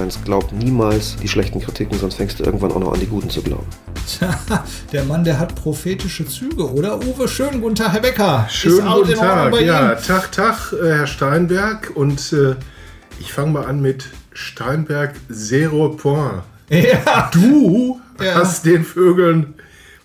Eins glaubt niemals die schlechten Kritiken, sonst fängst du irgendwann auch noch an, die guten zu glauben. Tja, der Mann, der hat prophetische Züge, oder? Uwe, schönen guten Tag, Herr Becker. Schönen guten Tag. Ja, Ihnen? Tag, Tag, äh, Herr Steinberg. Und äh, ich fange mal an mit Steinberg Zero Point. Ja. Du Ja. hast den Vögeln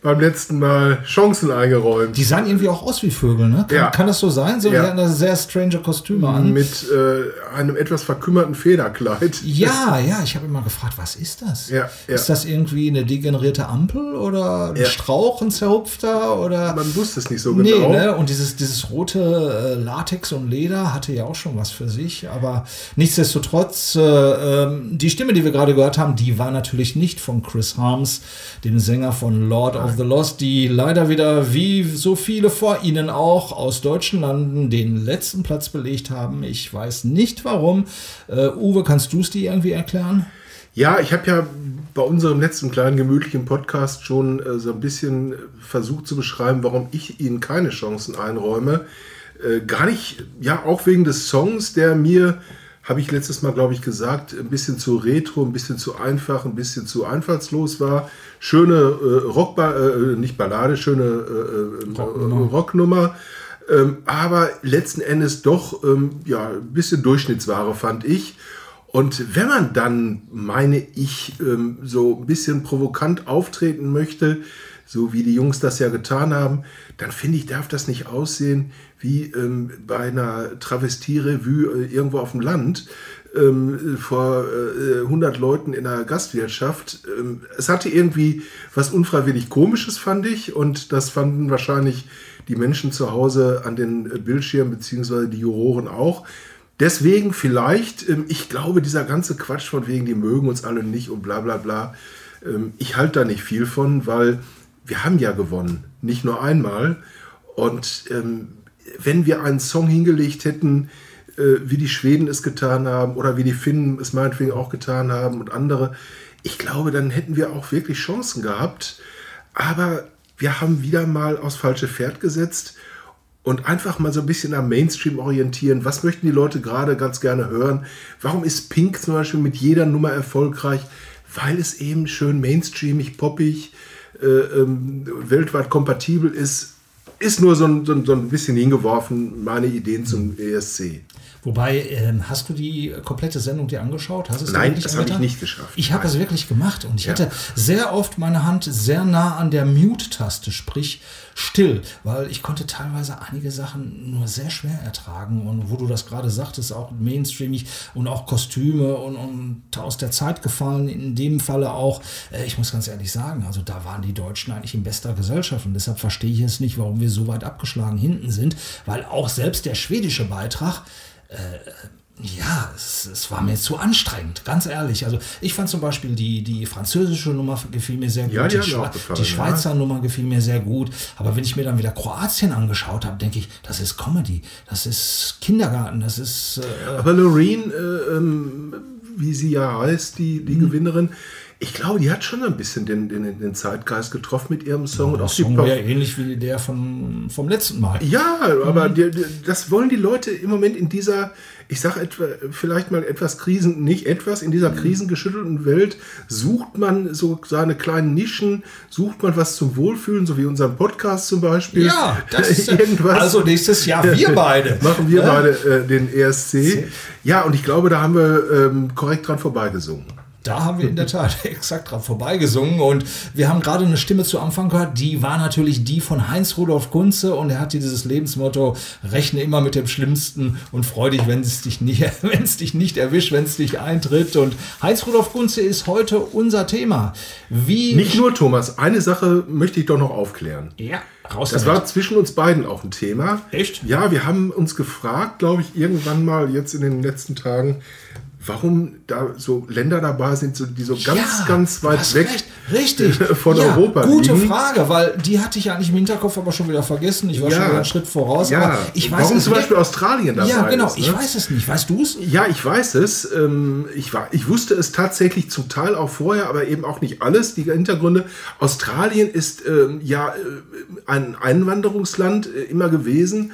beim letzten Mal Chancen eingeräumt. Die sahen irgendwie auch aus wie Vögel, ne? Kann, Ja. kann das so sein? So, Ja. Die hatten da sehr strange Kostüme an. Mit äh, einem etwas verkümmerten Federkleid. Ja, ja, ich habe immer gefragt, was ist das? Ja, ja. Ist das irgendwie eine degenerierte Ampel oder ein Ja. Strauch, ein zerrupfter oder Man wusste es nicht so Nee, genau. ne? Und dieses, dieses rote äh, Latex und Leder hatte ja auch schon was für sich. Aber nichtsdestotrotz, äh, ähm, die Stimme, die wir gerade gehört haben, die war natürlich nicht von Chris Harms, dem Sänger von Lord of the Lost, die leider wieder, wie so viele vor ihnen auch, aus deutschen Landen den letzten Platz belegt haben. Ich weiß nicht warum. Äh, Uwe, kannst du es dir irgendwie erklären? Ja, ich habe ja bei unserem letzten kleinen gemütlichen Podcast schon äh, so ein bisschen versucht zu beschreiben, warum ich ihnen keine Chancen einräume. Äh, gar nicht, ja, auch wegen des Songs, der mir, habe ich letztes Mal, glaube ich, gesagt, ein bisschen zu retro, ein bisschen zu einfach, ein bisschen zu einfallslos war. Schöne äh, Rockba äh, nicht Ballade, schöne äh, äh, Rocknummer. Rocknummer. Ähm, aber letzten Endes doch ähm, ja, ein bisschen Durchschnittsware, fand ich. Und wenn man dann, meine ich, ähm, so ein bisschen provokant auftreten möchte, so wie die Jungs das ja getan haben, dann finde ich, darf das nicht aussehen wie ähm, bei einer Travestierrevue äh, irgendwo auf dem Land ähm, vor äh, 100 Leuten in einer Gastwirtschaft. Ähm, es hatte irgendwie was unfreiwillig Komisches, fand ich. Und das fanden wahrscheinlich die Menschen zu Hause an den äh, Bildschirmen, beziehungsweise die Juroren auch. Deswegen vielleicht, ähm, ich glaube, dieser ganze Quatsch von wegen, die mögen uns alle nicht und bla bla bla, ähm, ich halte da nicht viel von, weil wir haben ja gewonnen, nicht nur einmal. Und ähm, wenn wir einen Song hingelegt hätten, äh, wie die Schweden es getan haben oder wie die Finnen es meinetwegen auch getan haben und andere, ich glaube, dann hätten wir auch wirklich Chancen gehabt. Aber wir haben wieder mal aufs falsche Pferd gesetzt und einfach mal so ein bisschen am Mainstream orientieren. Was möchten die Leute gerade ganz gerne hören? Warum ist Pink zum Beispiel mit jeder Nummer erfolgreich? Weil es eben schön mainstreamig, poppig, ähm, weltweit kompatibel ist. Ist nur so ein, so, ein, bisschen hingeworfen, meine Ideen zum ESC. Wobei, ähm, hast du die komplette Sendung dir angeschaut? Hast du es dir Nein, das habe ich nicht geschafft. Ich habe das wirklich gemacht und ich Ja. hatte sehr oft meine Hand sehr nah an der Mute-Taste, sprich still, weil ich konnte teilweise einige Sachen nur sehr schwer ertragen und wo du das gerade sagtest, auch mainstreamig und auch Kostüme und, und aus der Zeit gefallen, in dem Falle auch, äh, ich muss ganz ehrlich sagen, also da waren die Deutschen eigentlich in bester Gesellschaft und deshalb verstehe ich es nicht, warum wir so weit abgeschlagen hinten sind, weil auch selbst der schwedische Beitrag ja, es, es war mir zu anstrengend, ganz ehrlich. Also ich fand zum Beispiel die, die französische Nummer gefiel mir sehr gut, Ja, die die, Schwe- gefallen, die Schweizer Nummer gefiel mir sehr gut. Aber wenn ich mir dann wieder Kroatien angeschaut habe, denke ich, das ist Comedy, das ist Kindergarten, das ist... Äh, Aber Loreen, äh, ähm, wie sie ja heißt, die, Mhm. die Gewinnerin, ich glaube, die hat schon ein bisschen den, den, den Zeitgeist getroffen mit ihrem Song. und der auch die Song wäre ähnlich wie der von, vom letzten Mal. Ja, Mhm. aber die, die, das wollen die Leute im Moment in dieser, ich sage etwa, vielleicht mal etwas Krisen, nicht etwas, in Mhm. dieser krisengeschüttelten Welt sucht man so seine kleinen Nischen, sucht man was zum Wohlfühlen, so wie unseren Podcast zum Beispiel. Ja, das ist Irgendwas. also nächstes Jahr wir beide. Machen wir Ja? beide äh, den ESC. Ja, und ich glaube, da haben wir ähm, korrekt dran vorbeigesungen. Da haben wir in der Tat exakt dran vorbeigesungen und wir haben gerade eine Stimme zu Anfang gehört, die war natürlich die von Heinz Rudolf Kunze und er hat dieses Lebensmotto, rechne immer mit dem Schlimmsten und freu dich, wenn es dich nicht, wenn es dich nicht erwischt, wenn es dich eintritt und Heinz Rudolf Kunze ist heute unser Thema. Wie Nicht nur, Thomas, eine Sache möchte ich doch noch aufklären. ja, raus Das damit. war zwischen uns beiden auch ein Thema. Echt? Ja, wir haben uns gefragt, glaube ich, irgendwann mal jetzt in den letzten Tagen, warum da so Länder dabei sind, so, die so ganz, Ja, ganz weit weg recht. Richtig. von ja, Europa Gute liegen. Frage, weil die hatte ich eigentlich im Hinterkopf, aber schon wieder vergessen. Ich war schon wieder einen Schritt voraus. Ja, aber ich weiß warum es zum nicht. Beispiel Australien dabei Ja, genau. ist. Ich ne? weiß es nicht. Weißt du es? Ja, ich weiß es. Ähm, Ich, war, ich wusste es tatsächlich zum Teil auch vorher, aber eben auch nicht alles. Die Hintergründe. Australien ist ähm, ja äh, ein Einwanderungsland äh, immer gewesen.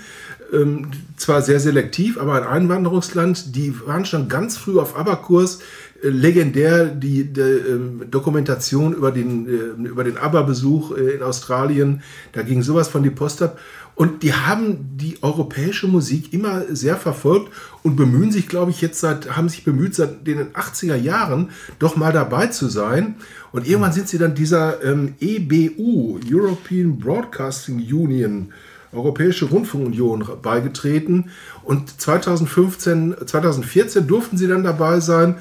Ähm, zwar sehr selektiv, aber ein Einwanderungsland. Die waren schon ganz früh auf Aberkurs. Äh, legendär die, die ähm, Dokumentation über den, äh, über den ABBA-Besuch äh, in Australien. Da ging sowas von die Post ab. Und die haben die europäische Musik immer sehr verfolgt und bemühen sich, glaube ich, jetzt seit, haben sich bemüht, seit den 80er Jahren doch mal dabei zu sein. Und irgendwann sind sie dann dieser ähm, EBU, European Broadcasting Union, Europäische Rundfunkunion, beigetreten. Und 2015, 2014 durften sie dann dabei sein,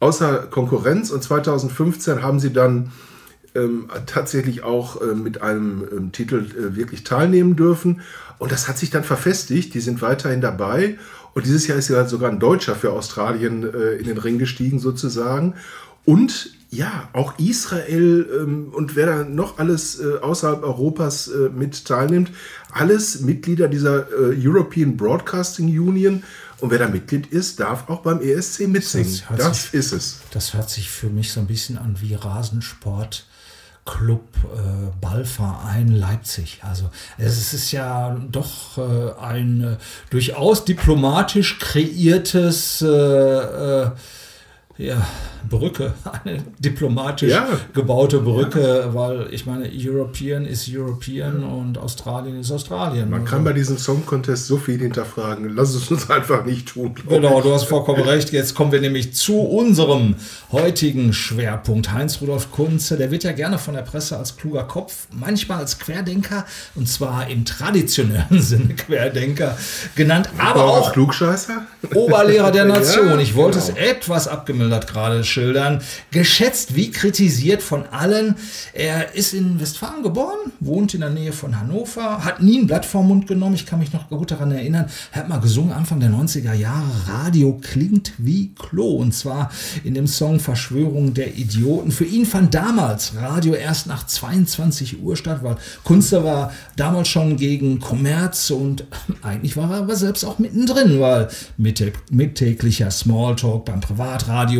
außer Konkurrenz. Und 2015 haben sie dann ähm, tatsächlich auch äh, mit einem ähm, Titel äh, wirklich teilnehmen dürfen. Und das hat sich dann verfestigt. Die sind weiterhin dabei. Und dieses Jahr ist ja sogar ein Deutscher für Australien äh, in den Ring gestiegen sozusagen. Und ja, auch Israel ähm, und wer da noch alles äh, außerhalb Europas äh, mit teilnimmt, alles Mitglieder dieser äh, European Broadcasting Union. Und wer da Mitglied ist, darf auch beim ESC mitsingen. Das Das, sich- ist es. Das hört sich für mich so ein bisschen an wie Rasensport. Club äh, Ballverein Leipzig. Also es ist ja doch äh, ein äh, durchaus diplomatisch kreiertes äh, äh, ja, Brücke, eine diplomatisch Ja. gebaute Brücke, weil ich meine, European ist European und Australien ist Australien. Man kann bei diesem Song Contest so viel hinterfragen. Lass es uns einfach nicht tun. Genau, ich. du hast vollkommen recht. Jetzt kommen wir nämlich zu unserem heutigen Schwerpunkt. Heinz-Rudolf Kunze, der wird ja gerne von der Presse als kluger Kopf, manchmal als Querdenker, und zwar im traditionellen Sinne Querdenker genannt, aber Aber auch auch Klugscheißer? Oberlehrer der Nation. Ja, Ich wollte es genau. Etwas abgemildert gerade schildern. Geschätzt wie kritisiert von allen. Er ist in Westfalen geboren, wohnt in der Nähe von Hannover, hat nie ein Blatt vorm Mund genommen. Ich kann mich noch gut daran erinnern. Er hat mal gesungen, Anfang der 90er Jahre. Radio klingt wie Klo. Und zwar in dem Song Verschwörung der Idioten. Für ihn fand damals Radio erst nach 22 Uhr statt, weil Kunze war damals schon gegen Kommerz und eigentlich war er aber selbst auch mittendrin, weil mit mittäglicher Smalltalk beim Privatradio,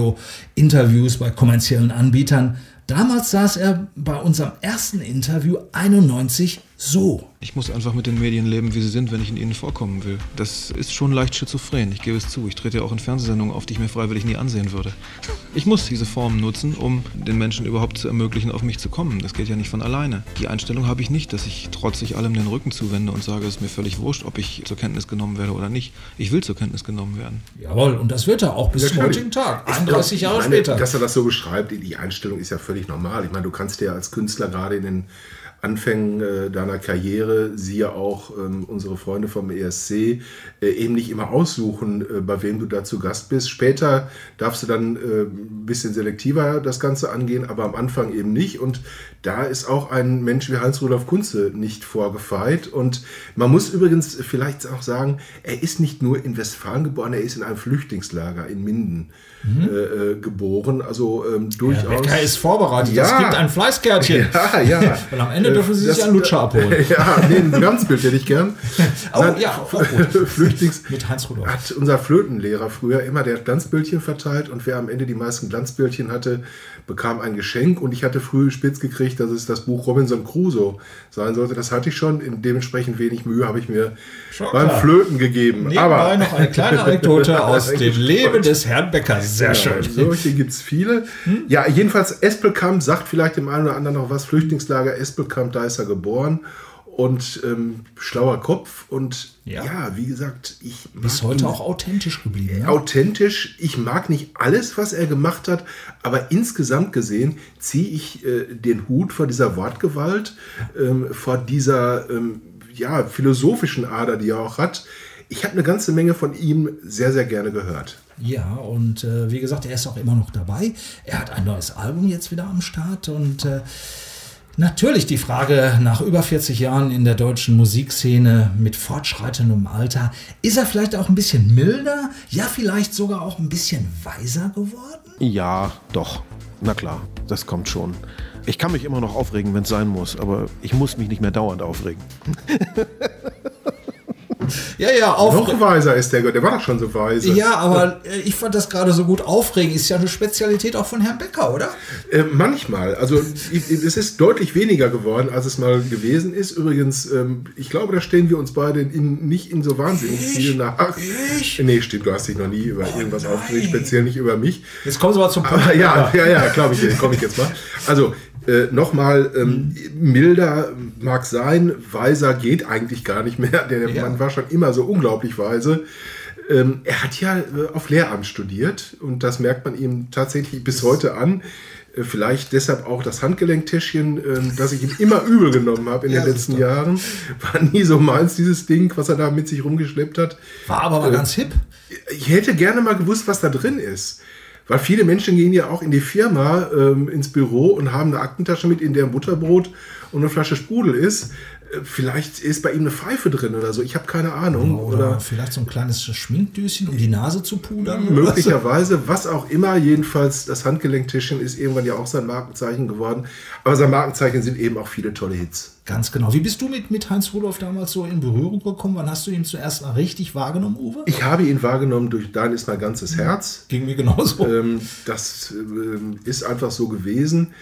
Interviews bei kommerziellen Anbietern. Damals saß er bei unserem ersten Interview 91 so. Ich muss einfach mit den Medien leben, wie sie sind, wenn ich in ihnen vorkommen will. Das ist schon leicht schizophren, ich gebe es zu. Ich trete ja auch in Fernsehsendungen auf, die ich mir freiwillig nie ansehen würde. Ich muss diese Formen nutzen, um den Menschen überhaupt zu ermöglichen, auf mich zu kommen. Das geht ja nicht von alleine. Die Einstellung habe ich nicht, dass ich trotzig allem den Rücken zuwende und sage, es ist mir völlig wurscht, ob ich zur Kenntnis genommen werde oder nicht. Ich will zur Kenntnis genommen werden. Jawohl, und das wird er auch bis Ja, zum heutigen Tag, Ich 31 glaub, Jahre ich meine, später. Dass er das so beschreibt, die- die Einstellung ist ja völlig normal. Ich meine, du kannst ja als Künstler gerade in den Anfängen äh, deiner Karriere, siehe auch ähm, unsere Freunde vom ESC, äh, eben nicht immer aussuchen, äh, bei wem du da zu Gast bist. Später darfst du dann äh, ein bisschen selektiver das Ganze angehen, aber am Anfang eben nicht. Und da ist auch ein Mensch wie Heinz-Rudolf Kunze nicht vorgefeit. Und man muss übrigens vielleicht auch sagen, er ist nicht nur in Westfalen geboren, er ist in einem Flüchtlingslager in Minden äh, äh, geboren. Also ähm, durchaus. Bäcker ist vorbereitet, Ja. das gibt ein Fleißkärtchen. Ja, ja. Und am Ende dürfen Sie sich einen Lutscher abholen. Ja, nee, ein Glanzbild hätte ich gern. Oh, Sein ja, auch gut. Flüchtlings Mit Heinz Rudolf. hat unser Flötenlehrer früher immer der Glanzbildchen verteilt und wer am Ende die meisten Glanzbildchen hatte, bekam ein Geschenk und ich hatte früh spitz gekriegt, dass es das Buch Robinson Crusoe sein sollte. Das hatte ich schon. In dementsprechend wenig Mühe habe ich mir Schon beim klar. Flöten gegeben. Nebenbei Aber noch eine kleine Anekdote aus dem Leben des Herrn Beckers. Sehr schön. Genau, solche gibt es viele. Ja, jedenfalls Espelkamp sagt vielleicht dem einen oder anderen noch was. Flüchtlingslager Espelkamp, da ist er geboren. Und ähm, schlauer Kopf. Und Ja. ja, wie gesagt, ich Bis heute ihn auch authentisch geblieben. Ne? authentisch. Ich mag nicht alles, was er gemacht hat, aber insgesamt gesehen ziehe ich äh, den Hut vor dieser Wortgewalt, ähm, vor dieser ähm, ja, philosophischen Ader, die er auch hat. Ich habe eine ganze Menge von ihm sehr, sehr gerne gehört. Ja, und äh, wie gesagt, er ist auch immer noch dabei. Er hat ein neues Album jetzt wieder am Start und äh, Natürlich die Frage nach über 40 Jahren in der deutschen Musikszene mit fortschreitendem Alter, ist er vielleicht auch ein bisschen milder, ja vielleicht sogar auch ein bisschen weiser geworden? Ja, doch. Na klar, das kommt schon. Ich kann mich immer noch aufregen, wenn es sein muss, aber ich muss mich nicht mehr dauernd aufregen. Ja, ja, Noch weiser ist der Gott, der war doch schon so weise. Ja, aber äh, ich fand das gerade so gut aufregend. Ist ja eine Spezialität auch von Herrn Becker, oder? Äh, manchmal. Also es ist deutlich weniger geworden, als es mal gewesen ist. Übrigens, ähm, ich glaube, da stehen wir uns beide in, nicht in so wahnsinnig viel nach. Ich? Oh, Nee, stimmt, du hast dich noch nie über irgendwas aufgeregt, speziell nicht über mich. Jetzt kommen Sie mal zum Punkt. Aber ja, ja, ja, glaube ich, komme ich jetzt mal. Also äh, nochmal, ähm, milder mag sein, weiser geht eigentlich gar nicht mehr. Der Ja. Mann war schon immer so unglaublich weise. Ähm, er hat ja äh, auf Lehramt studiert und das merkt man ihm tatsächlich bis heute an. Äh, Vielleicht deshalb auch das Handgelenktäschchen, ähm, das ich ihm immer übel genommen habe in Ja, den letzten. Jahren. War nie so meins, dieses Ding, was er da mit sich rumgeschleppt hat. War aber mal ganz hip. Ich hätte gerne mal gewusst, was da drin ist. Weil viele Menschen gehen ja auch in die Firma, ähm, ins Büro und haben eine Aktentasche mit, in der Butterbrot und eine Flasche Sprudel ist. Vielleicht ist bei ihm eine Pfeife drin oder so. Ich habe keine Ahnung. Oder, Oder, vielleicht so ein kleines Schminkdüschen, um die Nase zu pudern. möglicherweise, was auch immer. Jedenfalls, das Handgelenktischchen ist irgendwann ja auch sein Markenzeichen geworden. Aber sein Markenzeichen sind eben auch viele tolle Hits. Ganz genau. Wie bist du mit, mit Heinz Rudolf damals so in Berührung gekommen? Wann hast du ihn zuerst mal richtig wahrgenommen, Uwe? Ich habe ihn wahrgenommen durch Dein ist mein ganzes Herz. Ging mir genauso. Ähm, das ähm, ist einfach so gewesen.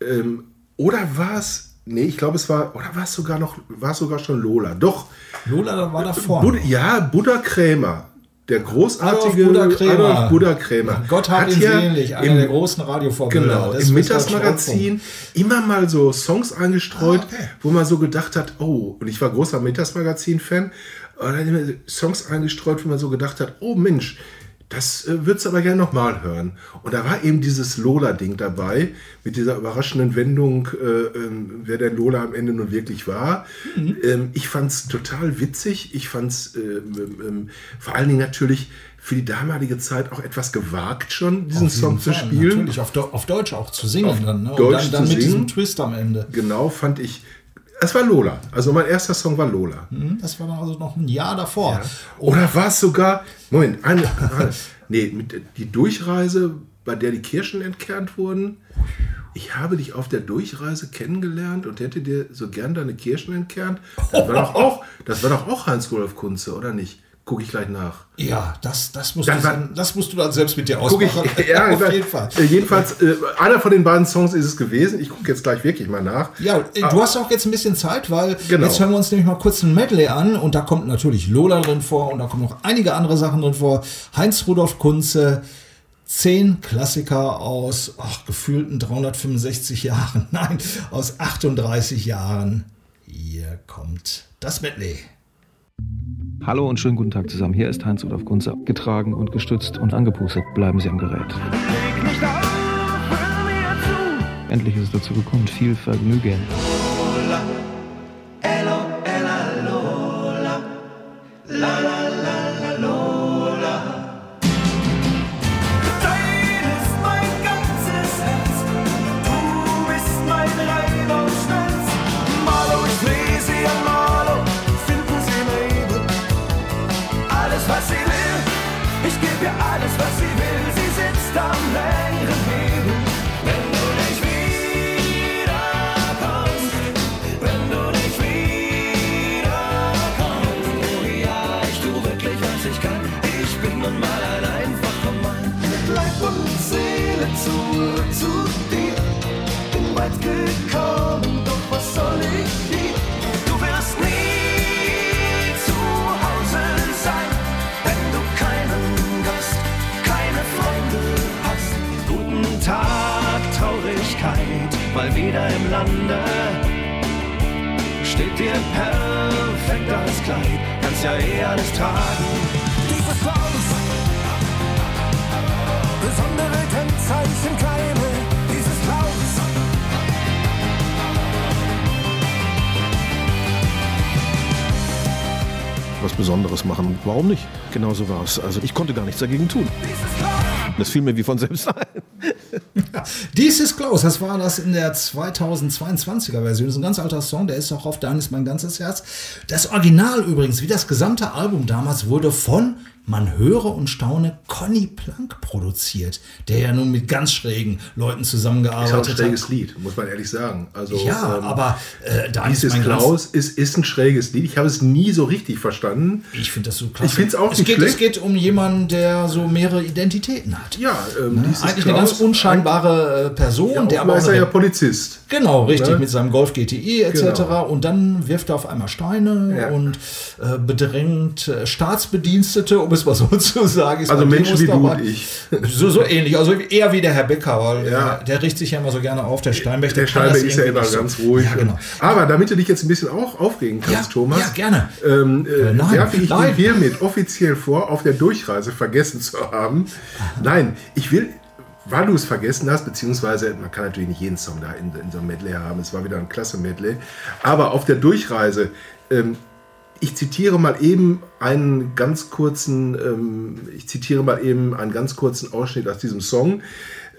Ähm, oder war es, nee, ich glaube, es war, oder war es sogar noch, war es sogar schon Lola? Doch, Lola war da vorne. Bud, ja, Buddha Krämer. Der großartige Adolf Buddha Krämer. Adolf Buddha Krämer. Gott hat ihn ja sehnlich, einer im- der großen Radiovorbilder. Genau, im Mittagsmagazin immer mal so Songs eingestreut, Ah, okay. wo man so gedacht hat, oh, und ich war großer Mittagsmagazin-Fan, Songs eingestreut, wo man so gedacht hat, oh Mensch, das äh, würdest du aber gerne nochmal hören. Und da war eben dieses Lola-Ding dabei, mit dieser überraschenden Wendung, äh, ähm, wer der Lola am Ende nun wirklich war. Mhm. Ähm, ich fand es total witzig. Ich fand es ähm, ähm, vor allen Dingen natürlich für die damalige Zeit auch etwas gewagt schon, diesen Song zu Fall, spielen. Natürlich, auf, auf Deutsch auch zu singen Auf dann. Ne? Und Deutsch dann, dann zu mit singen. diesem Twist am Ende. Genau, fand ich. Es war Lola. Also mein erster Song war Lola. Hm, Das war dann also noch ein Jahr davor. Oder war es sogar, Moment, eine, eine, nee, mit, die Durchreise, bei der die Kirschen entkernt wurden. Ich habe dich auf der Durchreise kennengelernt und hätte dir so gern deine Kirschen entkernt. Das war doch auch, das war doch auch Heinz-Rudolf Kunze, oder nicht? Gucke ich gleich nach. Ja, das, das, musst Dann du, dann, das musst du dann selbst mit dir Guck ich, ausmachen. ja, auf jeden Fall. Äh, jedenfalls, äh, einer von den beiden Songs ist es gewesen. Ich gucke jetzt gleich wirklich mal nach. Ja, äh, du hast auch jetzt ein bisschen Zeit, weil Genau. jetzt hören wir uns nämlich mal kurz ein Medley an und da kommt natürlich Lola drin vor und da kommen noch einige andere Sachen drin vor. Heinz Rudolf Kunze, zehn Klassiker aus ach, gefühlten 365 Jahren, nein, aus 38 Jahren. Hier kommt das Medley. Hallo und schönen guten Tag zusammen. Hier ist Heinz Rudolf Kunze. Getragen und gestützt und angepustet. Bleiben Sie am Gerät. Endlich ist es dazu gekommen. Viel Vergnügen. Zu dir. Bin weit gekommen, doch was soll ich hier? Du wirst nie zu Hause sein, wenn du keinen Gast, keine Freunde hast. Guten Tag, Traurigkeit, mal wieder im Lande. Steht dir perfekt als Kleid, kannst ja eh alles tragen. Was Besonderes machen. Warum nicht? Genauso war es. Also ich konnte gar nichts dagegen tun. Das fiel mir wie von selbst ein. Dies ist Klaus, das war das in der 2022er Version. Das ist ein ganz alter Song, der ist auch auf Dein ist mein ganzes Herz. Das Original übrigens, wie das gesamte Album damals, wurde von man höre und staune, Conny Plank produziert, der ja nun mit ganz schrägen Leuten Ist auch ein zusammengearbeitet schräges hat. Lied, muss man ehrlich sagen. Also, Ja, ähm, aber äh, da ist Klaus ist, ist ein schräges Lied. Ich habe es nie so richtig verstanden. Ich finde das so klasse. Ich auch es nicht geht, schlecht. Es geht um jemanden, der so mehrere Identitäten hat. Ja, ähm, ist Eigentlich Klaus. eine ganz unscheinbare äh, Person, Ja, der aber ist auch er ja Polizist. Genau, richtig, Ne? mit seinem Golf GTI etc. Genau. Und dann wirft er auf einmal Steine Ja. und äh, bedrängt äh, Staatsbedienstete, um es mal so zu sagen. Ist Also Menschen wie du und ich. So, so ähnlich, also eher wie der Herr Becker, weil Ja. der, der richtet sich ja immer so gerne auf, der Steinbeck. Der das Steinbeck ist ja immer so. ganz ruhig. Ja, genau. Aber damit du dich jetzt ein bisschen auch aufregen kannst, Ja, Thomas, ja, gerne. ähm, äh, nein, werfe ich nein. dir hiermit offiziell vor, auf der Durchreise vergessen zu haben. Nein, ich will, weil du es vergessen hast, beziehungsweise man kann natürlich nicht jeden Song da in, in so einem Medley haben, es war wieder ein klasse Medley, aber auf der Durchreise, ähm, ich zitiere mal eben einen ganz kurzen, ähm, ich zitiere mal eben einen ganz kurzen Ausschnitt aus diesem Song.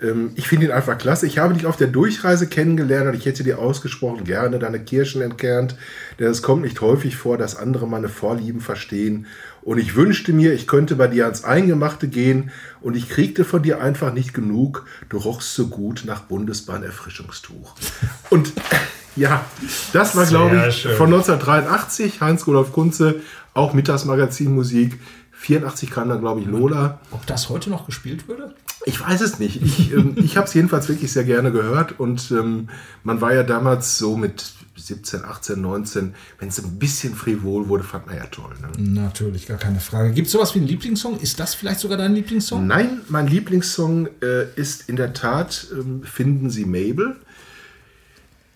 Ähm, ich finde ihn einfach klasse. Ich habe dich auf der Durchreise kennengelernt und ich hätte dir ausgesprochen gerne deine Kirschen entkernt, denn es kommt nicht häufig vor, dass andere meine Vorlieben verstehen. Und ich wünschte mir, ich könnte bei dir ans Eingemachte gehen und ich kriegte von dir einfach nicht genug. Du rochst so gut nach Bundesbahn-Erfrischungstuch. Und ja, das war, glaube ich, schön. von 1983, Heinz-Rudolf Kunze, auch Mittagsmagazin-Musik. 84 kam dann, glaube ich, Lola. Ob das heute noch gespielt würde? Ich weiß es nicht. Ich, ähm, ich habe es jedenfalls wirklich sehr gerne gehört und ähm, man war ja damals so mit 17, 18, 19, wenn es ein bisschen frivol wurde, fand man ja toll. Ne? Natürlich, gar keine Frage. Gibt es sowas wie einen Lieblingssong? Ist das vielleicht sogar dein Lieblingssong? Nein, mein Lieblingssong äh, ist in der Tat ähm, Finden Sie Mabel.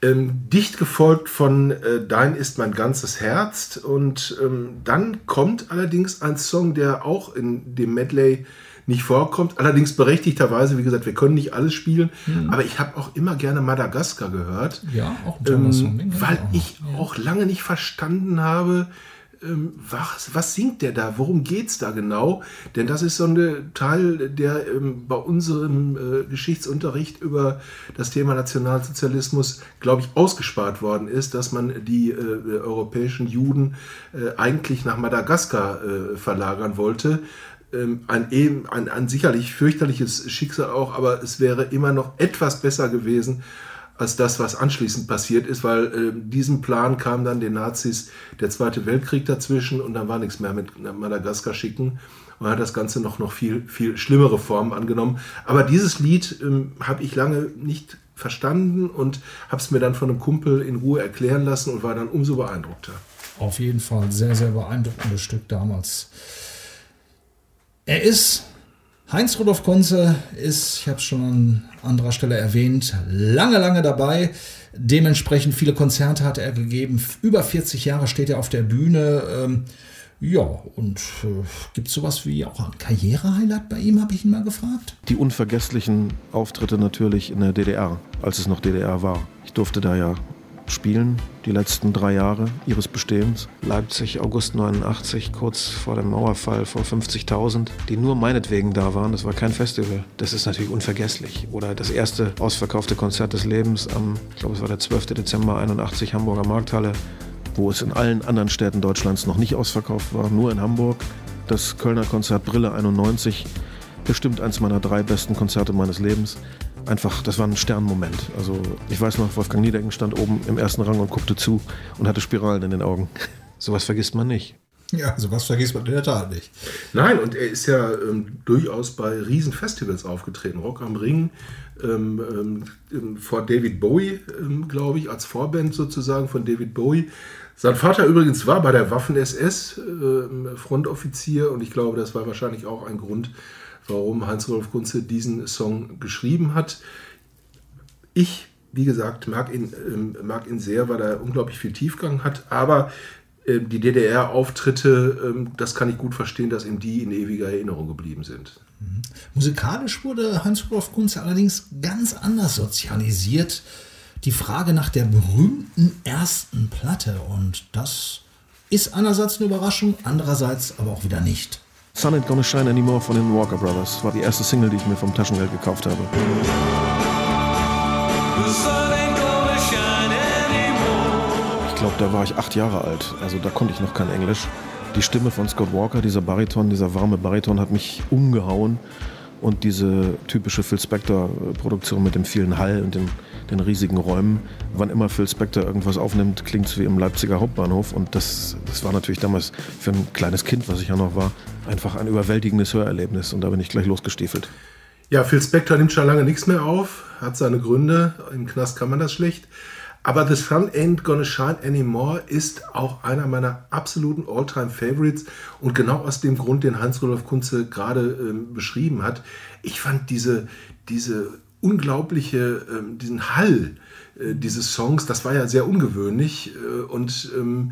Ähm, dicht gefolgt von äh, Dein ist mein ganzes Herz. Und ähm, dann kommt allerdings ein Song, der auch in dem Medley nicht vorkommt. Allerdings berechtigterweise, wie gesagt, wir können nicht alles spielen. Aber ich habe auch immer gerne Madagaskar gehört. Ja, auch ein Song. Ähm, kenn weil auch ich auch lange nicht verstanden habe, ähm, was, was singt der da? Worum geht's da genau? Denn das ist so ein Teil, der ähm, bei unserem äh, Geschichtsunterricht über das Thema Nationalsozialismus, glaube ich, ausgespart worden ist, dass man die äh, europäischen Juden äh, eigentlich nach Madagaskar äh, verlagern wollte. Ähm, ein, ein, ein sicherlich fürchterliches Schicksal auch, aber es wäre immer noch etwas besser gewesen, als das, was anschließend passiert ist, weil äh, diesem Plan kam dann den Nazis der Zweite Weltkrieg dazwischen und dann war nichts mehr mit Madagaskar schicken und hat das Ganze noch, noch viel, viel schlimmere Formen angenommen. Aber dieses Lied ähm, habe ich lange nicht verstanden und habe es mir dann von einem Kumpel in Ruhe erklären lassen und war dann umso beeindruckter. Auf jeden Fall sehr, sehr beeindruckendes Stück damals. Er ist, Heinz Rudolf Konze ist, ich habe es schon anderer Stelle erwähnt, lange, lange dabei. Dementsprechend viele Konzerte hat er gegeben. Über 40 Jahre steht er auf der Bühne. Ähm, ja, und äh, gibt es sowas wie auch ein Karrierehighlight bei ihm, habe ich ihn mal gefragt. Die unvergesslichen Auftritte natürlich in der DDR, als es noch DDR war. Ich durfte da ja spielen, die letzten drei Jahre ihres Bestehens. Leipzig, August 89, kurz vor dem Mauerfall, vor 50.000, die nur meinetwegen da waren. Das war kein Festival. Das ist natürlich unvergesslich. Oder das erste ausverkaufte Konzert des Lebens am, ich glaube, es war der 12. Dezember 81, Hamburger Markthalle, wo es in allen anderen Städten Deutschlands noch nicht ausverkauft war, nur in Hamburg. Das Kölner Konzert Brille 91, bestimmt eins meiner drei besten Konzerte meines Lebens. Einfach, das war ein Sternmoment. Also ich weiß noch, Wolfgang Niedecken stand oben im ersten Rang und guckte zu und hatte Spiralen in den Augen. Sowas vergisst man nicht. Ja, sowas vergisst man in der Tat nicht. Nein, und er ist ja ähm, durchaus bei Riesenfestivals aufgetreten. Rock am Ring, ähm, ähm, ähm, vor David Bowie, ähm, glaube ich, als Vorband sozusagen von David Bowie. Sein Vater übrigens war bei der Waffen-SS ähm, Frontoffizier und ich glaube, das war wahrscheinlich auch ein Grund, warum Heinz-Rolf Kunze diesen Song geschrieben hat. Ich, wie gesagt, mag ihn, ähm, mag ihn sehr, weil er unglaublich viel Tiefgang hat, aber ähm, die DDR-Auftritte, ähm, das kann ich gut verstehen, dass ihm die in ewiger Erinnerung geblieben sind. Musikalisch wurde Hans-Rudolf Kunze allerdings ganz anders sozialisiert. Die Frage nach der berühmten ersten Platte und das ist einerseits eine Überraschung, andererseits aber auch wieder nicht. Sun Ain't Gonna Shine Anymore von den Walker Brothers war die erste Single, die ich mir vom Taschengeld gekauft habe. Ich glaube, da war ich acht Jahre alt, also da konnte ich noch kein Englisch. Die Stimme von Scott Walker, dieser Bariton, dieser warme Bariton hat mich umgehauen. Und diese typische Phil Spector-Produktion mit dem vielen Hall und den, den riesigen Räumen. Wann immer Phil Spector irgendwas aufnimmt, klingt es wie im Leipziger Hauptbahnhof. Und das, das war natürlich damals für ein kleines Kind, was ich ja noch war, einfach ein überwältigendes Hörerlebnis. Und da bin ich gleich losgestiefelt. Ja, Phil Spector nimmt schon lange nichts mehr auf, hat seine Gründe. Im Knast kann man das schlecht. Aber The Sun Ain't Gonna Shine Anymore ist auch einer meiner absoluten All-Time-Favorites und genau aus dem Grund, den Hans-Rudolf Kunze gerade ähm, beschrieben hat. Ich fand diese, diese unglaubliche, ähm, diesen Hall äh, dieses Songs, das war ja sehr ungewöhnlich äh, und ähm,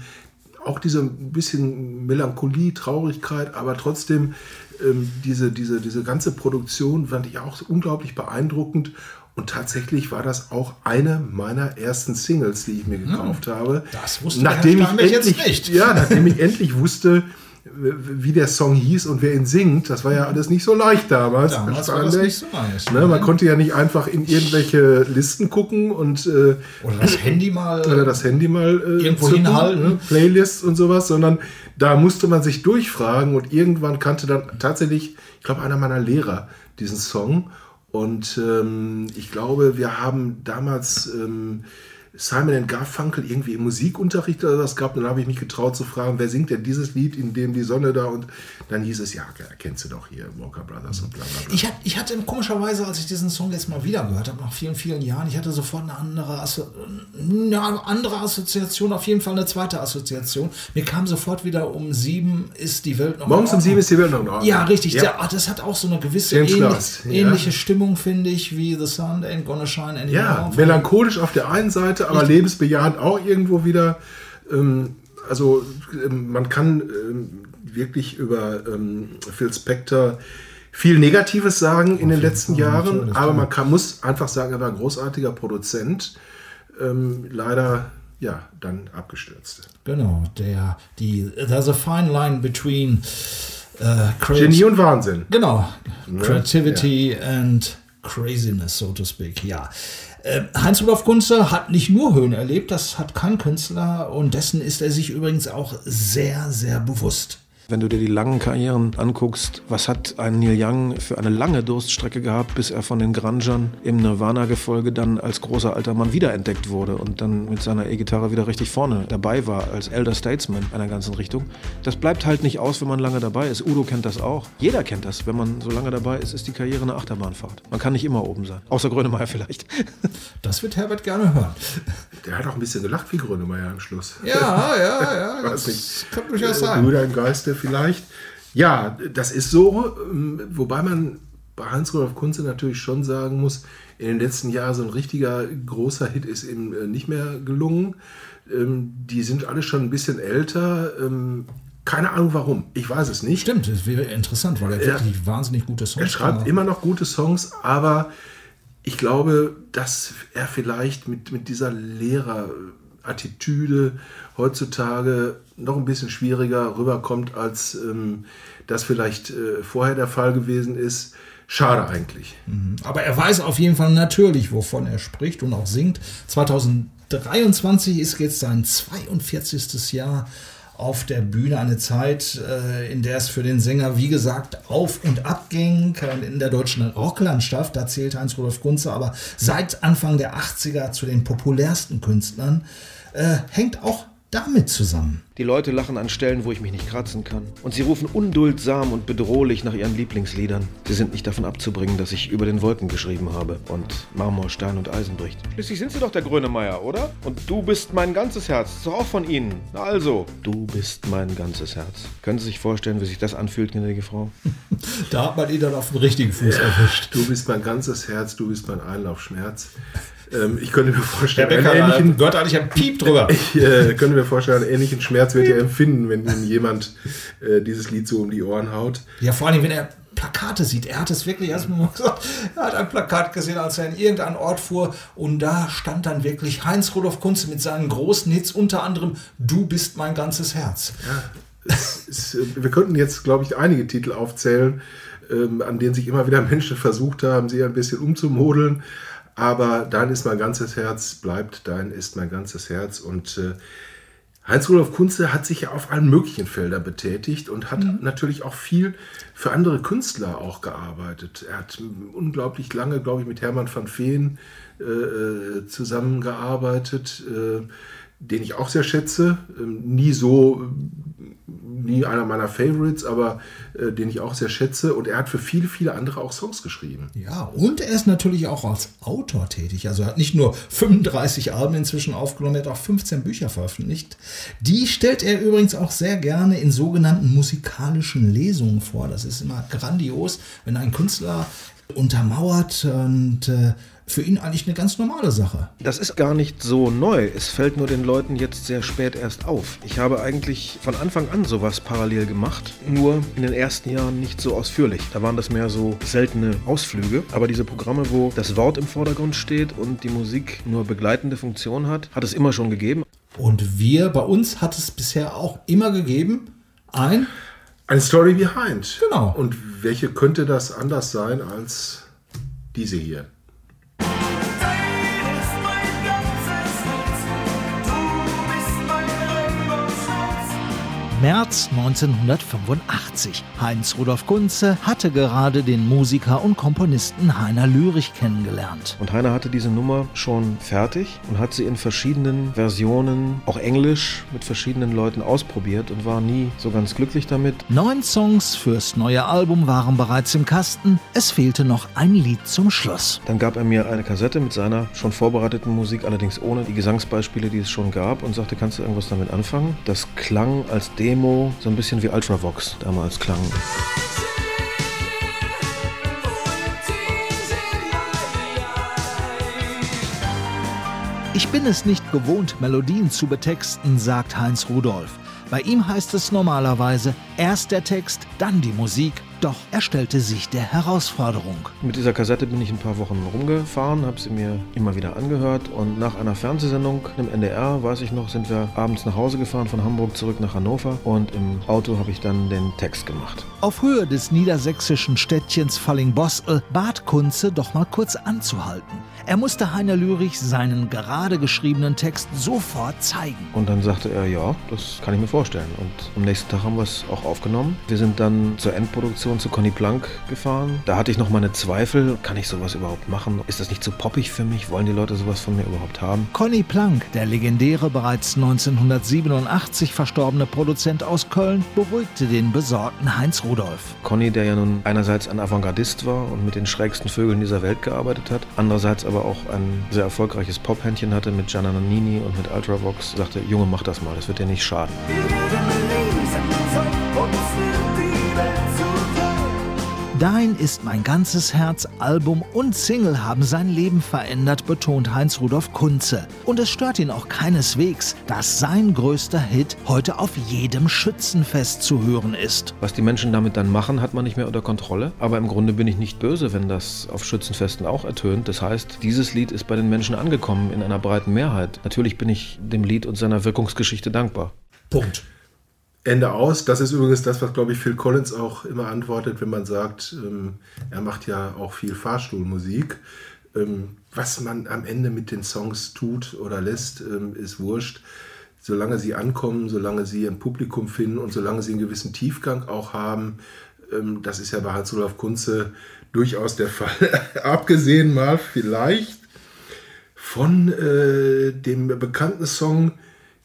auch diese bisschen Melancholie, Traurigkeit, aber trotzdem ähm, diese, diese, diese ganze Produktion fand ich auch unglaublich beeindruckend und tatsächlich war das auch eine meiner ersten Singles, die ich mir gekauft habe. Hm. Das wusste nachdem ich endlich, jetzt nicht. Ja, nachdem ich endlich wusste, wie der Song hieß und wer ihn singt. Das war ja alles nicht so leicht damals. Damals war das nicht so nice. Ne, man konnte ja nicht einfach in irgendwelche Listen gucken und äh, Oder das Handy mal. oder das Handy mal äh, Irgendwo zücken, hinhalten. ne, Playlists und sowas, sondern da musste man sich durchfragen und irgendwann kannte dann tatsächlich, ich glaube, einer meiner Lehrer diesen Song. Und ähm, ich glaube, wir haben damals ähm, Simon Garfunkel irgendwie im Musikunterricht oder was. Und dann habe ich mich getraut zu fragen, wer singt denn dieses Lied, in dem die Sonne da und dann hieß es, ja, kennst du doch hier, Walker Brothers und bla bla bla. Ich, hat, ich hatte komischerweise, als ich diesen Song jetzt mal wieder gehört habe, nach vielen, vielen Jahren, ich hatte sofort eine andere, Asso eine andere Assoziation, auf jeden Fall eine zweite Assoziation. Mir kam sofort wieder um sieben ist die Welt noch Morgens um sieben ist die Welt noch in Ordnung. Ja, richtig. Ja. Der, ah, das hat auch so eine gewisse James ähnlich, Last, ja. ähnliche Stimmung, finde ich, wie The Sun Ain't Gonna Shine Anymore. Ja, melancholisch auf der einen Seite, aber lebensbejahend auch irgendwo wieder. Ähm, also ähm, man kann ähm, wirklich über ähm, Phil Spector viel Negatives sagen in den letzten Jahren, aber man kann, muss einfach sagen, er war ein großartiger Produzent. Ähm, leider ja dann abgestürzt. Genau, der, die, there's a fine line between äh, Genie und Wahnsinn. Genau. Creativity and Craziness, so to speak. Ja. Äh, Heinz-Rudolf Kunze hat nicht nur Höhen erlebt, das hat kein Künstler und dessen ist er sich übrigens auch sehr, sehr bewusst. Wenn du dir die langen Karrieren anguckst, was hat ein Neil Young für eine lange Durststrecke gehabt, bis er von den Grungern im Nirvana-Gefolge dann als großer alter Mann wiederentdeckt wurde und dann mit seiner E-Gitarre wieder richtig vorne dabei war, als Elder Statesman einer ganzen Richtung. Das bleibt halt nicht aus, wenn man lange dabei ist. Udo kennt das auch. Jeder kennt das. Wenn man so lange dabei ist, ist die Karriere eine Achterbahnfahrt. Man kann nicht immer oben sein. Außer Grönemeyer vielleicht. Das wird Herbert gerne hören. Der hat auch ein bisschen gelacht wie Grönemeyer am Schluss. Ja, ja, ja. Weiß Das nicht. kann durchaus sein. Brüder im Geiste vielleicht. Ja, das ist so, ähm, wobei man bei Hans-Rudolf Kunze natürlich schon sagen muss, in den letzten Jahren so ein richtiger großer Hit ist ihm äh, nicht mehr gelungen. Ähm, Die sind alle schon ein bisschen älter. Ähm, Keine Ahnung warum. Ich weiß es nicht. Stimmt, das wäre interessant, weil er Ja. wirklich wahnsinnig gute Songs Er schreibt kann. immer noch gute Songs, aber ich glaube, dass er vielleicht mit, mit dieser Lehrerattitüde heutzutage noch ein bisschen schwieriger rüberkommt, als ähm, das vielleicht äh, vorher der Fall gewesen ist. Schade eigentlich. Aber er weiß auf jeden Fall natürlich, wovon er spricht und auch singt. 2023 ist jetzt sein 42. Jahr auf der Bühne. Eine Zeit, äh, in der es für den Sänger, wie gesagt, auf und ab ging. In der deutschen Rocklandschaft, da zählt Heinz-Rudolf Kunze aber seit Anfang der 80er zu den populärsten Künstlern. Äh, hängt auch damit zusammen. Die Leute lachen an Stellen, wo ich mich nicht kratzen kann. Und sie rufen unduldsam und bedrohlich nach ihren Lieblingsliedern. Sie sind nicht davon abzubringen, dass ich über den Wolken geschrieben habe und Marmor, Stein und Eisen bricht. Schließlich sind Sie doch der Grönemeyer, oder? Und du bist mein ganzes Herz. Ist doch auch von Ihnen. Na also. Du bist mein ganzes Herz. Können Sie sich vorstellen, wie sich das anfühlt, gnädige Frau? Da hat man ihn dann auf den richtigen Fuß erwischt. Du bist mein ganzes Herz, du bist mein Einlaufschmerz. Ähm, ich könnte mir Der vorstellen, einen ähnlichen, gehört eigentlich ein Piep drüber. Ich äh, könnte mir vorstellen, einen ähnlichen Schmerz wird er empfinden, wenn ihm jemand äh, dieses Lied so um die Ohren haut. Ja, vor allem, wenn er Plakate sieht. Er hat es wirklich erstmal gesagt, er hat ein Plakat gesehen, als er in irgendeinen Ort fuhr und da stand dann wirklich Heinz Rudolf Kunze mit seinen großen Hits, unter anderem Du bist mein ganzes Herz. Es, es, wir könnten jetzt, glaube ich, einige Titel aufzählen, ähm, an denen sich immer wieder Menschen versucht haben, sie ein bisschen umzumodeln. Aber dein ist mein ganzes Herz, bleibt dein ist mein ganzes Herz. Und äh, Heinz-Rudolf Kunze hat sich ja auf allen möglichen Feldern betätigt und hat natürlich auch viel für andere Künstler auch gearbeitet. Er hat unglaublich lange, glaube ich, mit Hermann van Veen äh, äh, zusammengearbeitet, äh, den ich auch sehr schätze. Ähm, nie so, nie einer meiner Favorites, aber äh, den ich auch sehr schätze. Und er hat für viele, viele andere auch Songs geschrieben. Ja, und er ist natürlich auch als Autor tätig. Also er hat nicht nur 35 Alben inzwischen aufgenommen, er hat auch 15 Bücher veröffentlicht. Die stellt er übrigens auch sehr gerne in sogenannten musikalischen Lesungen vor. Das ist immer grandios, wenn ein Künstler untermauert und äh, für ihn eigentlich eine ganz normale Sache. Das ist gar nicht so neu. Es fällt nur den Leuten jetzt sehr spät erst auf. Ich habe eigentlich von Anfang an sowas parallel gemacht, nur in den ersten Jahren nicht so ausführlich. Da waren das mehr so seltene Ausflüge. Aber diese Programme, wo das Wort im Vordergrund steht und die Musik nur begleitende Funktion hat, hat es immer schon gegeben. Und wir, bei uns hat es bisher auch immer gegeben, ein Eine Story behind. Genau. Und welche könnte das anders sein als diese hier? Thank you. März 1985. Heinz Rudolf Kunze hatte gerade den Musiker und Komponisten Heiner Lürich kennengelernt. Und Heiner hatte diese Nummer schon fertig und hat sie in verschiedenen Versionen, auch Englisch, mit verschiedenen Leuten ausprobiert und war nie so ganz glücklich damit. Neun Songs fürs neue Album waren bereits im Kasten. Es fehlte noch ein Lied zum Schluss. Dann gab er mir eine Kassette mit seiner schon vorbereiteten Musik, allerdings ohne die Gesangsbeispiele, die es schon gab, und sagte, kannst du irgendwas damit anfangen? Das klang als Demo so ein bisschen wie Ultravox damals klang. Ich bin es nicht gewohnt, Melodien zu betexten, sagt Heinz Rudolf. Bei ihm heißt es normalerweise erst der Text, dann die Musik. Doch er stellte sich der Herausforderung. Mit dieser Kassette bin ich ein paar Wochen rumgefahren, habe sie mir immer wieder angehört und nach einer Fernsehsendung im NDR, weiß ich noch, sind wir abends nach Hause gefahren von Hamburg zurück nach Hannover und im Auto habe ich dann den Text gemacht. Auf Höhe des niedersächsischen Städtchens Fallingbostel bat Kunze doch mal kurz anzuhalten. Er musste Heiner Lürich seinen gerade geschriebenen Text sofort zeigen. Und dann sagte er, ja, das kann ich mir vorstellen. Und am nächsten Tag haben wir es auch aufgenommen. Wir sind dann zur Endproduktion zu Conny Plank gefahren. Da hatte ich noch meine Zweifel, kann ich sowas überhaupt machen? Ist das nicht zu poppig für mich? Wollen die Leute sowas von mir überhaupt haben? Conny Plank, der legendäre bereits 1987 verstorbene Produzent aus Köln, beruhigte den besorgten Heinz Rudolf. Conny, der ja nun einerseits ein Avantgardist war und mit den schrägsten Vögeln dieser Welt gearbeitet hat, andererseits aber auch ein sehr erfolgreiches Pophändchen hatte mit Gianna Nannini und mit Ultravox, sagte, Junge, mach das mal, das wird dir nicht schaden. Dein ist mein ganzes Herz, Album und Single haben sein Leben verändert, betont Heinz Rudolf Kunze. Und es stört ihn auch keineswegs, dass sein größter Hit heute auf jedem Schützenfest zu hören ist. Was die Menschen damit dann machen, hat man nicht mehr unter Kontrolle. Aber im Grunde bin ich nicht böse, wenn das auf Schützenfesten auch ertönt. Das heißt, dieses Lied ist bei den Menschen angekommen in einer breiten Mehrheit. Natürlich bin ich dem Lied und seiner Wirkungsgeschichte dankbar. Punkt. Ende aus. Das ist übrigens das, was, glaube ich, Phil Collins auch immer antwortet, wenn man sagt, ähm, er macht ja auch viel Fahrstuhlmusik. Ähm, was man am Ende mit den Songs tut oder lässt, ähm, ist wurscht. Solange sie ankommen, solange sie ein Publikum finden und solange sie einen gewissen Tiefgang auch haben, ähm, das ist ja bei Hans-Olaf Kunze durchaus der Fall. Abgesehen mal vielleicht von äh, dem bekannten Song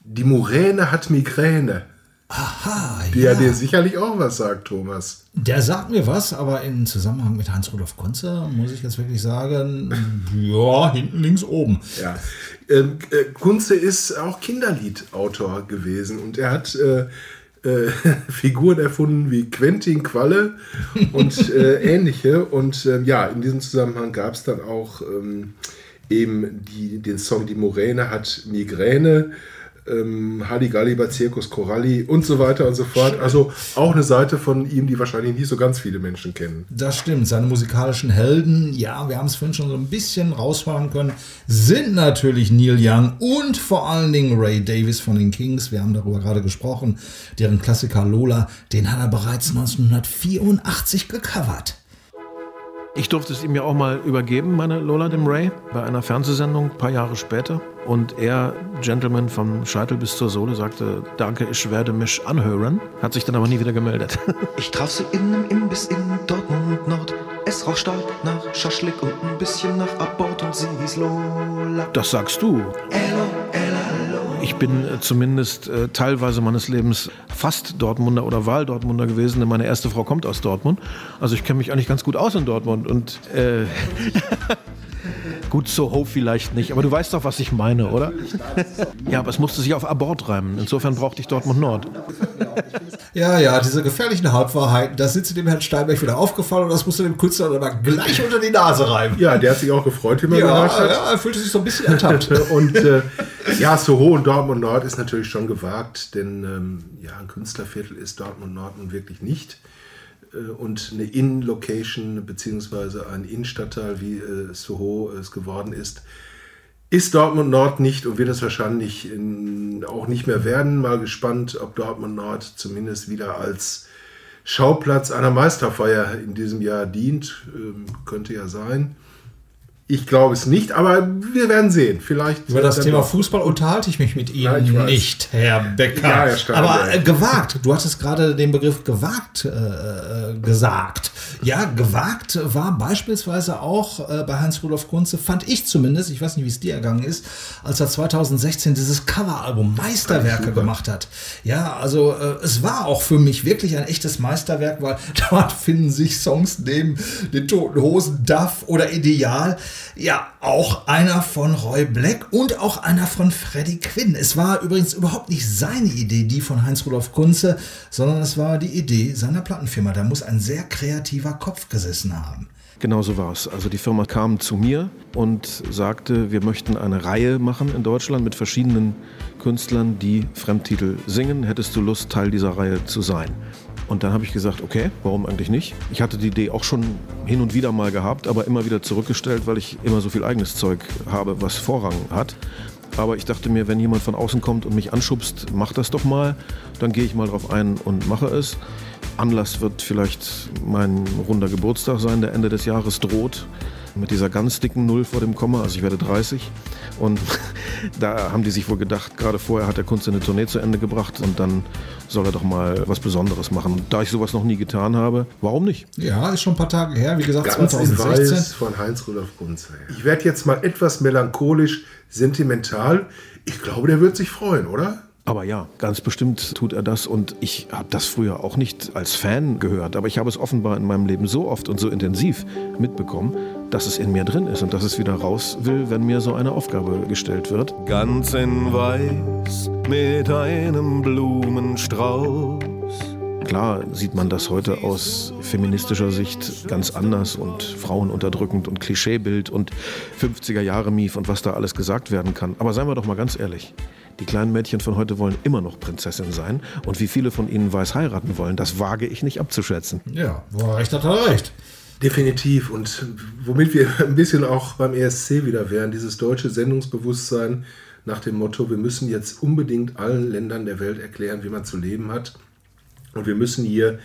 Die Muräne hat Migräne. Aha, Der ja. dir sicherlich auch was sagt, Thomas. Der sagt mir was, aber im Zusammenhang mit Hans-Rudolf Kunze muss ich jetzt wirklich sagen, ja, hinten links oben. Ja. Ähm, äh, Kunze ist auch Kinderliedautor gewesen und er hat äh, äh, Figuren erfunden wie Quentin Qualle und äh, ähnliche. Und ähm, ja, in diesem Zusammenhang gab es dann auch ähm, eben die, den Song Die Moräne hat Migräne. Ähm, Halligalli bei Circus Coralli und so weiter und so fort. Also auch eine Seite von ihm, die wahrscheinlich nicht so ganz viele Menschen kennen. Das stimmt. Seine musikalischen Helden, ja, wir haben es vorhin schon so ein bisschen rausfahren können, sind natürlich Neil Young und vor allen Dingen Ray Davis von den Kings. Wir haben darüber gerade gesprochen. Deren Klassiker Lola, den hat er bereits 1984 gecovert. Ich durfte es ihm ja auch mal übergeben, meine Lola dem Ray, bei einer Fernsehsendung ein paar Jahre später. Und er, Gentleman vom Scheitel bis zur Sohle, sagte, danke, ich werde mich anhören, hat sich dann aber nie wieder gemeldet. Ich traf sie in einem Imbiss in Dortmund Nord. Es roch stark nach Schaschlik und ein bisschen nach Abort und sie hieß Lola. Das sagst du. Ich bin äh, zumindest äh, teilweise meines Lebens fast Dortmunder oder Wahl-Dortmunder gewesen, denn meine erste Frau kommt aus Dortmund. Also ich kenne mich eigentlich ganz gut aus in Dortmund und äh, gut so hoch vielleicht nicht, aber du weißt doch, was ich meine, oder? ja, aber es musste sich auf Abort reimen. Insofern brauchte ich Dortmund Nord. Ja, ja, diese gefährlichen Halbwahrheiten, das sind dem Herrn Steinberg wieder aufgefallen und das musste dem Künstler dann aber gleich unter die Nase reiben. Ja, der hat sich auch gefreut, wie man Ja, gehört hat. ja, er fühlte sich so ein bisschen ertappt. und äh, ja, Soho und Dortmund Nord ist natürlich schon gewagt, denn ähm, ja, ein Künstlerviertel ist Dortmund Nord nun wirklich nicht. Äh, und eine In-Location beziehungsweise ein Innenstadtteil, wie äh, Soho es geworden ist, ist Dortmund Nord nicht und wird es wahrscheinlich in, auch nicht mehr werden. Mal gespannt, ob Dortmund Nord zumindest wieder als Schauplatz einer Meisterfeier in diesem Jahr dient. Ähm, könnte ja sein. Ich glaube es nicht, aber wir werden sehen. Vielleicht Über das Thema. Fußball unterhalte ich mich mit Ihnen Ja, nicht, Herr Becker. Ja, Herr Steinberg. Aber äh, gewagt, du hattest gerade den Begriff gewagt äh, äh, gesagt. Ja, gewagt war beispielsweise auch äh, bei Heinz-Rudolf Kunze, fand ich zumindest, ich weiß nicht, wie es dir ergangen ist, als er 2016 dieses Coveralbum Meisterwerke gemacht hat. Ja, also äh, es war auch für mich wirklich ein echtes Meisterwerk, weil dort finden sich Songs neben den Toten Hosen, Duff oder Ideal. Ja, auch einer von Roy Black und auch einer von Freddie Quinn. Es war übrigens überhaupt nicht seine Idee, die von Heinz-Rudolf Kunze, sondern es war die Idee seiner Plattenfirma. Da muss ein sehr kreativer Kopf gesessen haben. Genau so war es. Also die Firma kam zu mir und sagte, wir möchten eine Reihe machen in Deutschland mit verschiedenen Künstlern, die Fremdtitel singen. Hättest du Lust, Teil dieser Reihe zu sein? Und dann habe ich gesagt, okay, warum eigentlich nicht? Ich hatte die Idee auch schon hin und wieder mal gehabt, aber immer wieder zurückgestellt, weil ich immer so viel eigenes Zeug habe, was Vorrang hat. Aber ich dachte mir, wenn jemand von außen kommt und mich anschubst, mach das doch mal, dann gehe ich mal drauf ein und mache es. Anlass wird vielleicht mein runder Geburtstag sein, der Ende des Jahres droht. Mit dieser ganz dicken Null vor dem Komma, also ich werde 30. Und da haben die sich wohl gedacht, gerade vorher hat der Kunst eine Tournee zu Ende gebracht und dann soll er doch mal was Besonderes machen. Und da ich sowas noch nie getan habe, warum nicht? Ja, ist schon ein paar Tage her, wie gesagt, Ganz in 2016. Weiß von Heinz-Rudolf Kunze. Ich werde jetzt mal etwas melancholisch, sentimental. Ich glaube, der wird sich freuen, oder? Aber ja, ganz bestimmt tut er das und ich habe das früher auch nicht als Fan gehört, aber ich habe es offenbar in meinem Leben so oft und so intensiv mitbekommen, dass es in mir drin ist und dass es wieder raus will, wenn mir so eine Aufgabe gestellt wird. Ganz in weiß mit einem Blumenstrauß. Klar sieht man das heute aus feministischer Sicht ganz anders und frauenunterdrückend und Klischeebild und 50er Jahre Mief und was da alles gesagt werden kann. Aber seien wir doch mal ganz ehrlich. Die kleinen Mädchen von heute wollen immer noch Prinzessin sein und wie viele von ihnen weiß heiraten wollen, das wage ich nicht abzuschätzen. Ja, wo er recht hat, hat er recht. Definitiv. Und womit wir ein bisschen auch beim ESC wieder wären, dieses deutsche Sendungsbewusstsein nach dem Motto, wir müssen jetzt unbedingt allen Ländern der Welt erklären, wie man zu leben hat. Und wir müssen hier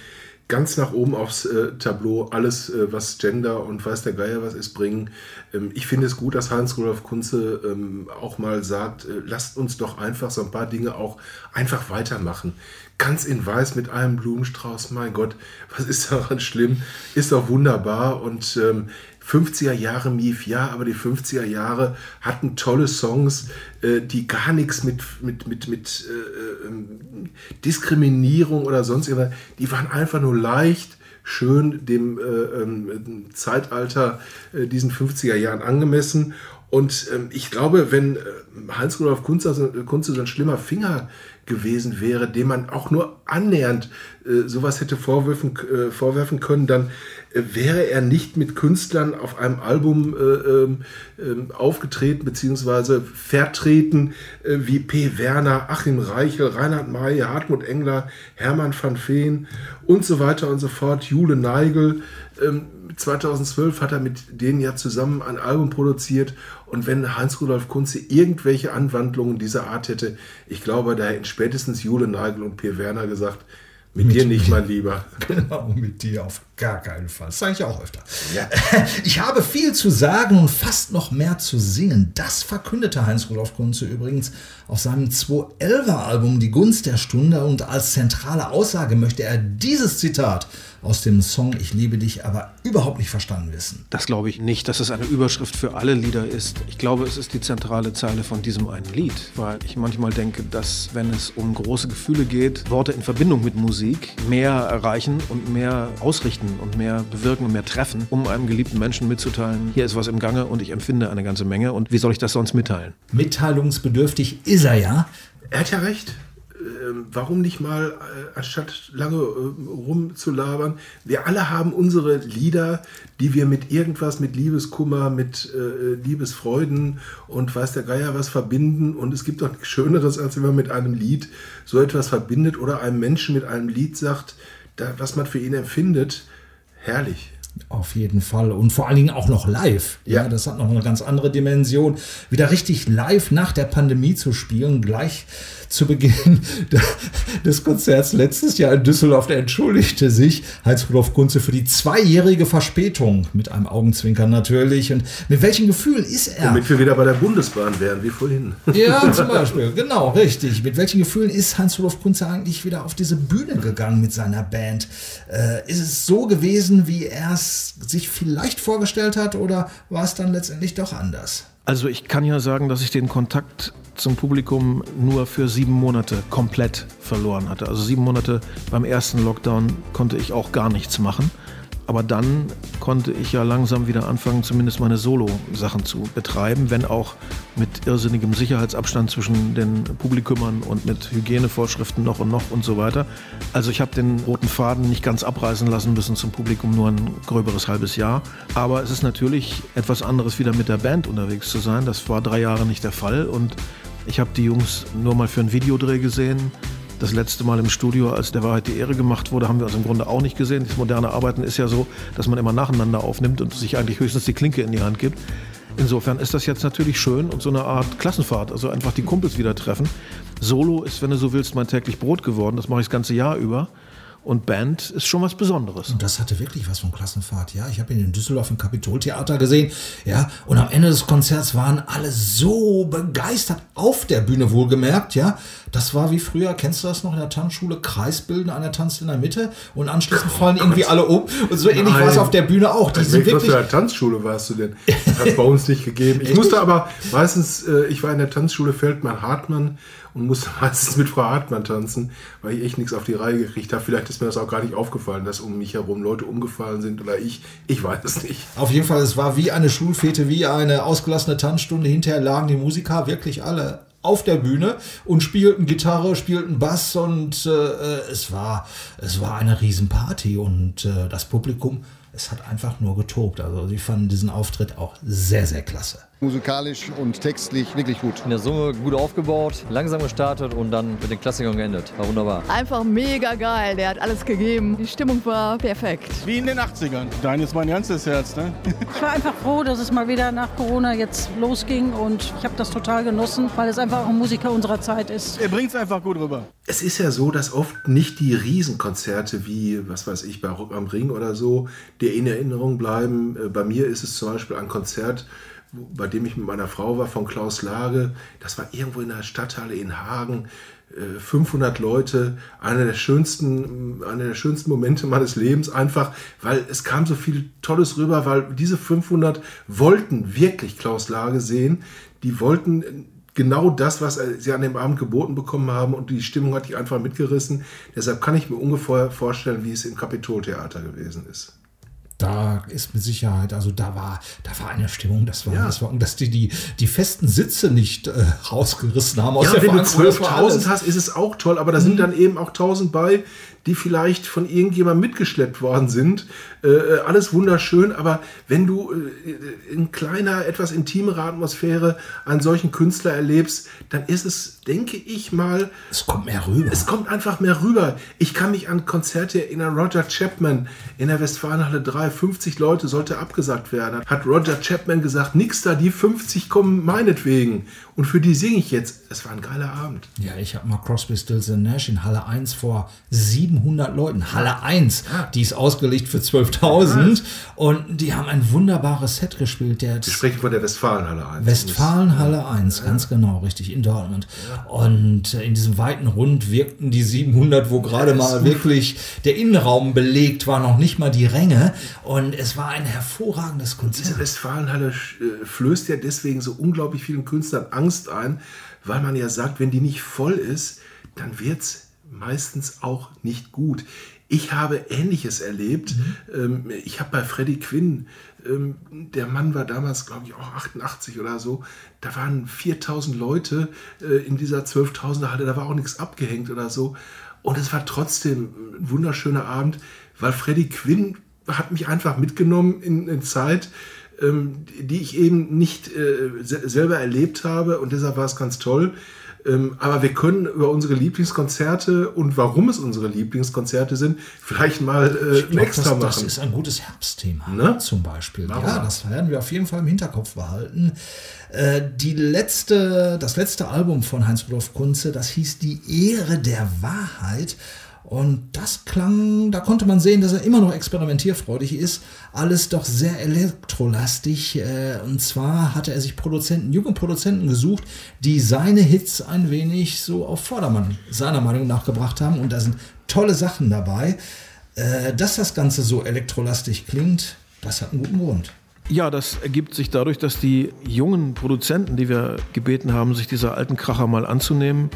ganz nach oben aufs äh, Tableau alles, äh, was Gender und weiß der Geier was ist, bringen. Ähm, ich finde es gut, dass Heinz-Rudolf Kunze ähm, auch mal sagt, äh, lasst uns doch einfach so ein paar Dinge auch einfach weitermachen. Ganz in weiß mit einem Blumenstrauß, mein Gott, was ist daran schlimm? Ist doch wunderbar und ähm, 50er Jahre Mief, ja, aber die 50er Jahre hatten tolle Songs, äh, die gar nichts mit, mit, mit, mit äh, ähm, Diskriminierung oder sonst irgendwas, die waren einfach nur leicht, schön dem äh, ähm, Zeitalter äh, diesen 50er Jahren angemessen. Und ähm, ich glaube, wenn äh, Heinz-Rudolf Kunze, Kunze so ein schlimmer Finger gewesen wäre, dem man auch nur annähernd äh, sowas hätte vorwerfen, äh, vorwerfen können, dann äh, wäre er nicht mit Künstlern auf einem Album äh, ähm, ähm, aufgetreten bzw. vertreten äh, wie P. Werner, Achim Reichel, Reinhard May, Hartmut Engler, Hermann van Veen und so weiter und so fort, Jule Neigel. Ähm, 2012 hat er mit denen ja zusammen ein Album produziert und wenn Heinz-Rudolf Kunze irgendwelche Anwandlungen dieser Art hätte, ich glaube, da hätten spätestens Jule Nagel und Pierre Werner gesagt, mit, mit dir nicht, mein Lieber. Genau, mit dir auf gar keinen Fall. Das sage ich auch öfter. Ja. Ich habe viel zu sagen und fast noch mehr zu singen. Das verkündete Heinz-Rudolf Kunze übrigens auf seinem 211er Album Die Gunst der Stunde und als zentrale Aussage möchte er dieses Zitat aus dem Song Ich liebe dich aber überhaupt nicht verstanden wissen. Das glaube ich nicht, dass es eine Überschrift für alle Lieder ist. Ich glaube, es ist die zentrale Zeile von diesem einen Lied, weil ich manchmal denke, dass wenn es um große Gefühle geht, Worte in Verbindung mit Musik mehr erreichen und mehr ausrichten und mehr bewirken und mehr treffen, um einem geliebten Menschen mitzuteilen, hier ist was im Gange und ich empfinde eine ganze Menge und wie soll ich das sonst mitteilen? Mitteilungsbedürftig ist er ja. Er hat ja recht. Ähm, warum nicht mal, äh, anstatt lange äh, rumzulabern, wir alle haben unsere Lieder, die wir mit irgendwas, mit Liebeskummer, mit äh, Liebesfreuden und weiß der Geier was verbinden. Und es gibt doch nichts Schöneres, als wenn man mit einem Lied so etwas verbindet oder einem Menschen mit einem Lied sagt, was man für ihn empfindet. Herrlich. Auf jeden Fall. Und vor allen Dingen auch noch live. Ja. ja. das hat noch eine ganz andere Dimension. Wieder richtig live nach der Pandemie zu spielen, gleich zu Beginn des Konzerts letztes Jahr in Düsseldorf. Der entschuldigte sich, Heinz-Rudolf Kunze, für die zweijährige Verspätung. Mit einem Augenzwinkern natürlich. Und mit welchen Gefühlen ist er? Damit wir wieder bei der Bundesbahn wären, wie vorhin. Ja, zum Beispiel. Genau, richtig. Mit welchen Gefühlen ist Heinz-Rudolf Kunze eigentlich wieder auf diese Bühne gegangen mit seiner Band? Äh, ist es so gewesen, wie er es sich vielleicht vorgestellt hat, oder war es dann letztendlich doch anders? Also ich kann ja sagen, dass ich den Kontakt zum Publikum nur für sieben Monate komplett verloren hatte. Also sieben Monate beim ersten Lockdown konnte ich auch gar nichts machen. Aber dann konnte ich ja langsam wieder anfangen, zumindest meine Solo-Sachen zu betreiben, wenn auch mit irrsinnigem Sicherheitsabstand zwischen den Publikumern und mit Hygienevorschriften noch und noch und so weiter. Also ich habe den roten Faden nicht ganz abreißen lassen müssen zum Publikum, nur ein gröberes halbes Jahr. Aber es ist natürlich etwas anderes, wieder mit der Band unterwegs zu sein. Das war drei Jahre nicht der Fall und ich habe die Jungs nur mal für einen Videodreh gesehen. Das letzte Mal im Studio, als der Wahrheit die Ehre gemacht wurde, haben wir uns im Grunde auch nicht gesehen. Das moderne Arbeiten ist ja so, dass man immer nacheinander aufnimmt und sich eigentlich höchstens die Klinke in die Hand gibt. Insofern ist das jetzt natürlich schön und so eine Art Klassenfahrt, also einfach die Kumpels wieder treffen. Solo ist, wenn du so willst, mein täglich Brot geworden. Das mache ich das ganze Jahr über. Und Band ist schon was Besonderes. Und das hatte wirklich was von Klassenfahrt, ja. Ich habe ihn in Düsseldorf im Kapitoltheater gesehen, ja. Und am Ende des Konzerts waren alle so begeistert, auf der Bühne wohlgemerkt, ja. Das war wie früher, kennst du das noch in der Tanzschule? Kreisbilden, einer tanzt in der Mitte und anschließend fallen oh irgendwie alle um. Und so ähnlich war es auf der Bühne auch. Die sind wirklich was für eine Tanzschule warst du denn? Das hat bei uns nicht gegeben. Ich musste aber meistens, äh, ich war in der Tanzschule Feldmann-Hartmann und musste meistens mit Frau Hartmann tanzen, weil ich echt nichts auf die Reihe gekriegt habe. Vielleicht ist mir das auch gar nicht aufgefallen, dass um mich herum Leute umgefallen sind oder ich. Ich weiß es nicht. Auf jeden Fall, es war wie eine Schulfete, wie eine ausgelassene Tanzstunde. Hinterher lagen die Musiker wirklich alle auf der Bühne und spielten Gitarre, spielten Bass und äh, es war es war eine Riesenparty und äh, das Publikum es hat einfach nur getobt. Also sie fanden diesen Auftritt auch sehr sehr klasse musikalisch und textlich wirklich gut. In der Summe gut aufgebaut, langsam gestartet und dann mit den Klassikern geendet. War wunderbar. Einfach mega geil. Der hat alles gegeben. Die Stimmung war perfekt. Wie in den 80ern. Dein ist mein ganzes Herz, ne? Ich war einfach froh, dass es mal wieder nach Corona jetzt losging und ich habe das total genossen, weil es einfach auch ein Musiker unserer Zeit ist. Er bringt es einfach gut rüber. Es ist ja so, dass oft nicht die Riesenkonzerte wie, was weiß ich, bei Rock am Ring oder so, der in Erinnerung bleiben. Äh, bei mir ist es zum Beispiel ein Konzert, bei dem ich mit meiner Frau war, von Klaus Lage. Das war irgendwo in der Stadthalle in Hagen. 500 äh, Leute, einer der schönsten, einer der schönsten Momente meines Lebens, einfach, weil es kam so viel Tolles rüber, weil diese 500 wollten wirklich Klaus Lage sehen. Die wollten genau das, was sie an dem Abend geboten bekommen haben und die Stimmung hat die einfach mitgerissen. Deshalb kann ich mir ungefähr vorstellen, wie es im Kapitoltheater gewesen ist. Da ist mit Sicherheit, also da war, da war eine Stimmung, das war, Ja. das war, dass die, die, die festen Sitze nicht äh, rausgerissen haben aus Ja, der wenn du Veranstaltung, das war 12.000 alles. hast, ist es auch toll, aber da sind dann eben auch 1000 bei, die vielleicht von irgendjemandem mitgeschleppt worden sind. Äh, äh, alles wunderschön, aber wenn du äh, in kleiner, etwas intimere Atmosphäre einen solchen Künstler erlebst, dann ist es, denke ich mal, Es kommt mehr rüber. es kommt einfach mehr rüber. Ich kann mich an Konzerte erinnern. Roger Chapman in der Westfalenhalle 3, 50 Leute sollte abgesagt werden. Hat Roger Chapman gesagt, nix da, die 50 kommen meinetwegen. Und für die singe ich jetzt. Es war ein geiler Abend. Ja, ich habe mal Crosby, Stills Nash in Halle 1 vor 700 Leuten. Halle 1, die ist ausgelegt für 12.000 und die haben ein wunderbares Set gespielt. Der Wir sprechen von der Westfalenhalle 1. Westfalenhalle 1, ganz genau, richtig, in Dortmund. Und äh, in diesem weiten Rund wirkten die 700, wo gerade mal wirklich der Innenraum belegt war, noch nicht mal die Ränge. Und es war ein hervorragendes Diese Konzert. Westfalenhalle äh, flößt ja deswegen so unglaublich vielen Künstlern Angst ein, weil man ja sagt, wenn die nicht voll ist, dann wird es meistens auch nicht gut. Ich habe Ähnliches erlebt. Ähm, ich habe bei Freddie Quinn, ähm, der Mann war damals, glaube ich, auch 88 oder so, da waren 4000 Leute äh, in dieser 12.000er Halle, da war auch nichts abgehängt oder so. Und es war trotzdem ein wunderschöner Abend, weil Freddie Quinn hat mich einfach mitgenommen in, in Zeit, ähm, die ich eben nicht äh, se selber erlebt habe und deshalb war es ganz toll. Ähm, aber wir können über unsere Lieblingskonzerte und warum es unsere Lieblingskonzerte sind, vielleicht mal äh, glaub, extra das, machen. das ist ein gutes Herbstthema, Ne? zum Beispiel. Machen ja, das werden wir auf jeden Fall im Hinterkopf behalten. Äh, die letzte, das letzte Album von Heinz-Rudolf Kunze, das hieß Die Ehre der Wahrheit. Und das klang, da konnte man sehen, dass er immer noch experimentierfreudig ist. Alles doch sehr elektrolastig. Äh, und zwar hatte er sich Produzenten, junge Produzenten gesucht, die seine Hits ein wenig so auf Vordermann seiner Meinung nach gebracht haben. Und da sind tolle Sachen dabei. Äh, dass das Ganze so elektrolastig klingt, das hat einen guten Grund. Ja, das ergibt sich dadurch, dass die jungen Produzenten, die wir gebeten haben, sich dieser alten Kracher mal anzunehmen,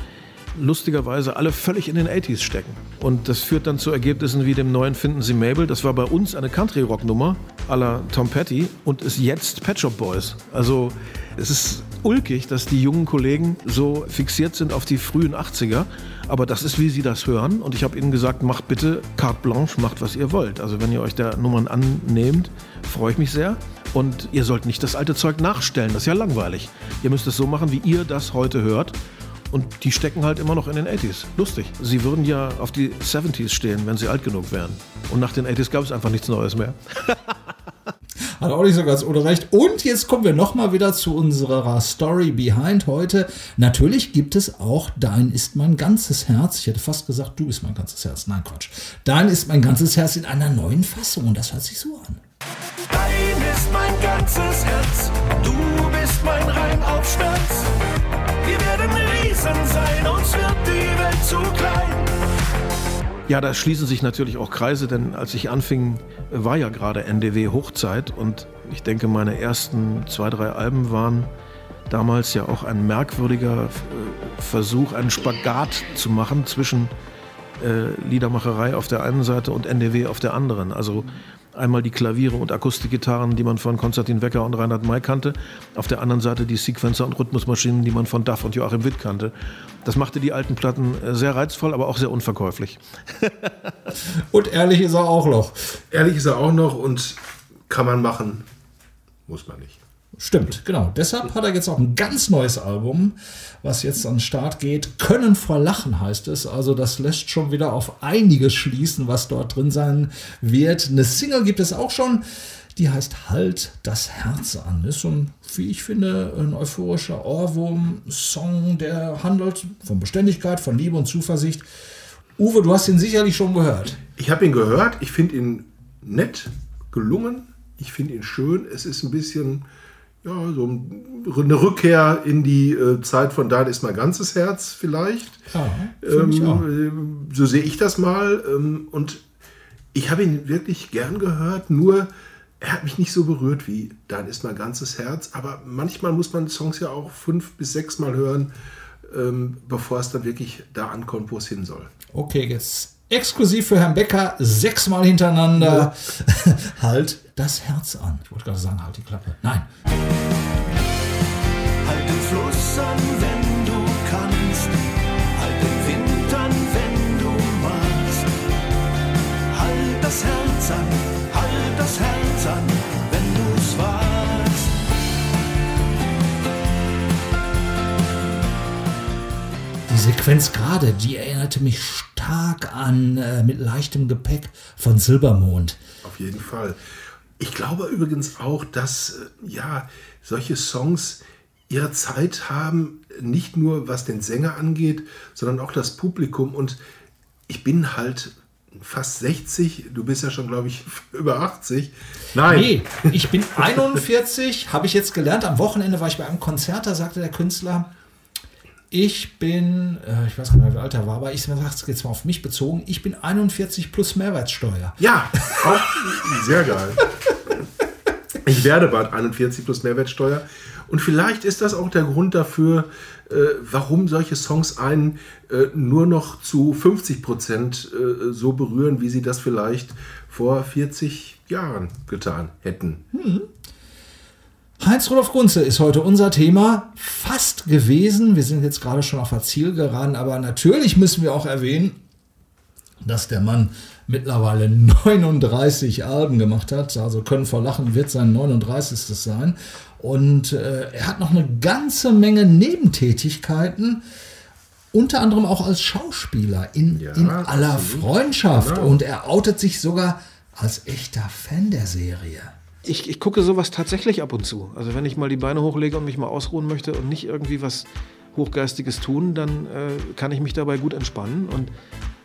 lustigerweise alle völlig in den 80s stecken. Und das führt dann zu Ergebnissen wie dem neuen Finden Sie Mabel. Das war bei uns eine Country-Rock-Nummer à la Tom Petty und ist jetzt Pet Shop Boys. Also es ist ulkig, dass die jungen Kollegen so fixiert sind auf die frühen 80er. Aber das ist, wie sie das hören. Und ich habe ihnen gesagt, macht bitte carte blanche, macht, was ihr wollt. Also wenn ihr euch der Nummern annehmt, freue ich mich sehr. Und ihr sollt nicht das alte Zeug nachstellen, das ist ja langweilig. Ihr müsst es so machen, wie ihr das heute hört. Und die stecken halt immer noch in den 80s. Lustig. Sie würden ja auf die 70s stehen, wenn sie alt genug wären. Und nach den 80s gab es einfach nichts Neues mehr. Hat auch nicht so ganz ohne recht. Und jetzt kommen wir nochmal wieder zu unserer Story Behind heute. Natürlich gibt es auch Dein ist mein ganzes Herz. Ich hätte fast gesagt, du bist mein ganzes Herz. Nein, Quatsch. Dein ist mein ganzes Herz in einer neuen Fassung. Und das hört sich so an. Dein ist mein ganzes Herz, du bist mein Reim auf Schmerz. Wir werden Riesen sein, uns wird die Welt zu klein. Ja, da schließen sich natürlich auch Kreise, denn als ich anfing, war ja gerade NDW Hochzeit und ich denke, meine ersten zwei, drei Alben waren damals ja auch ein merkwürdiger äh, Versuch, einen Spagat zu machen zwischen äh, Liedermacherei auf der einen Seite und NDW auf der anderen. Also einmal die Klaviere und Akustikgitarren, die man von Konstantin Wecker und Reinhard May kannte, auf der anderen Seite die Sequencer und Rhythmusmaschinen, die man von Duff und Joachim Witt kannte. Das machte die alten Platten äh, sehr reizvoll, aber auch sehr unverkäuflich. Und ehrlich ist er auch noch. Ehrlich ist er auch noch und kann man machen, muss man nicht. Stimmt, genau. Deshalb hat er jetzt auch ein ganz neues Album, was jetzt an den Start geht. Können vor Lachen heißt es. Also das lässt schon wieder auf einiges schließen, was dort drin sein wird. Eine Single gibt es auch schon. Die heißt Halt das Herz an. Ist so ein, wie ich finde, ein euphorischer Ohrwurm-Song, der handelt von Beständigkeit, von Liebe und Zuversicht. Uwe, du hast ihn sicherlich schon gehört. Ich habe ihn gehört, ich finde ihn nett, gelungen, ich finde ihn schön. Es ist ein bisschen ja, so eine Rückkehr in die äh, Zeit von Dein ist mein ganzes Herz vielleicht. Ja. Ähm, so sehe ich das mal. Ähm, und ich habe ihn wirklich gern gehört, nur er hat mich nicht so berührt wie Dein ist mein ganzes Herz. Aber manchmal muss man Songs ja auch fünf bis sechs Mal hören, ähm, bevor es dann wirklich da ankommt, wo es hin soll. Okay, jetzt Exklusiv für Herrn Becker, sechsmal hintereinander. halt das Herz an. Ich wollte gerade sagen, halt die Klappe. Nein. Halt den Fluss an, wenn du kannst. Sequenz gerade, die erinnerte mich stark an äh, mit leichtem Gepäck von Silbermond. Auf jeden Fall. Ich glaube übrigens auch, dass äh, ja solche Songs ihre Zeit haben, nicht nur was den Sänger angeht, sondern auch das Publikum. Und ich bin halt fast 60, du bist ja schon, glaube ich, über 80. Nein. Nee, ich bin 41, habe ich jetzt gelernt. Am Wochenende war ich bei einem Konzert, da sagte der Künstler, ich bin, äh, ich weiß gar nicht, wie alt er war, aber ich sage es jetzt mal auf mich bezogen, ich bin 41 plus Mehrwertsteuer. Ja, auch sehr geil. Ich werde bald 41 plus Mehrwertsteuer. Und vielleicht ist das auch der Grund dafür, äh, warum solche Songs einen äh, nur noch zu 50 Prozent äh, so berühren, wie sie das vielleicht vor 40 Jahren getan hätten. Hm. Heinz-Rudolf Gunze ist heute unser Thema fast gewesen. Wir sind jetzt gerade schon auf der Zielgeraden, aber natürlich müssen wir auch erwähnen, dass der Mann mittlerweile 39 Alben gemacht hat. Also können vor Lachen wird sein 39. sein. Und äh, er hat noch eine ganze Menge Nebentätigkeiten, unter anderem auch als Schauspieler in, Ja, in aller absolut. Freundschaft. Genau. Und er outet sich sogar als echter Fan der Serie. Ich, ich gucke sowas tatsächlich ab und zu. Also wenn ich mal die Beine hochlege und mich mal ausruhen möchte und nicht irgendwie was Hochgeistiges tun, dann äh, kann ich mich dabei gut entspannen. Und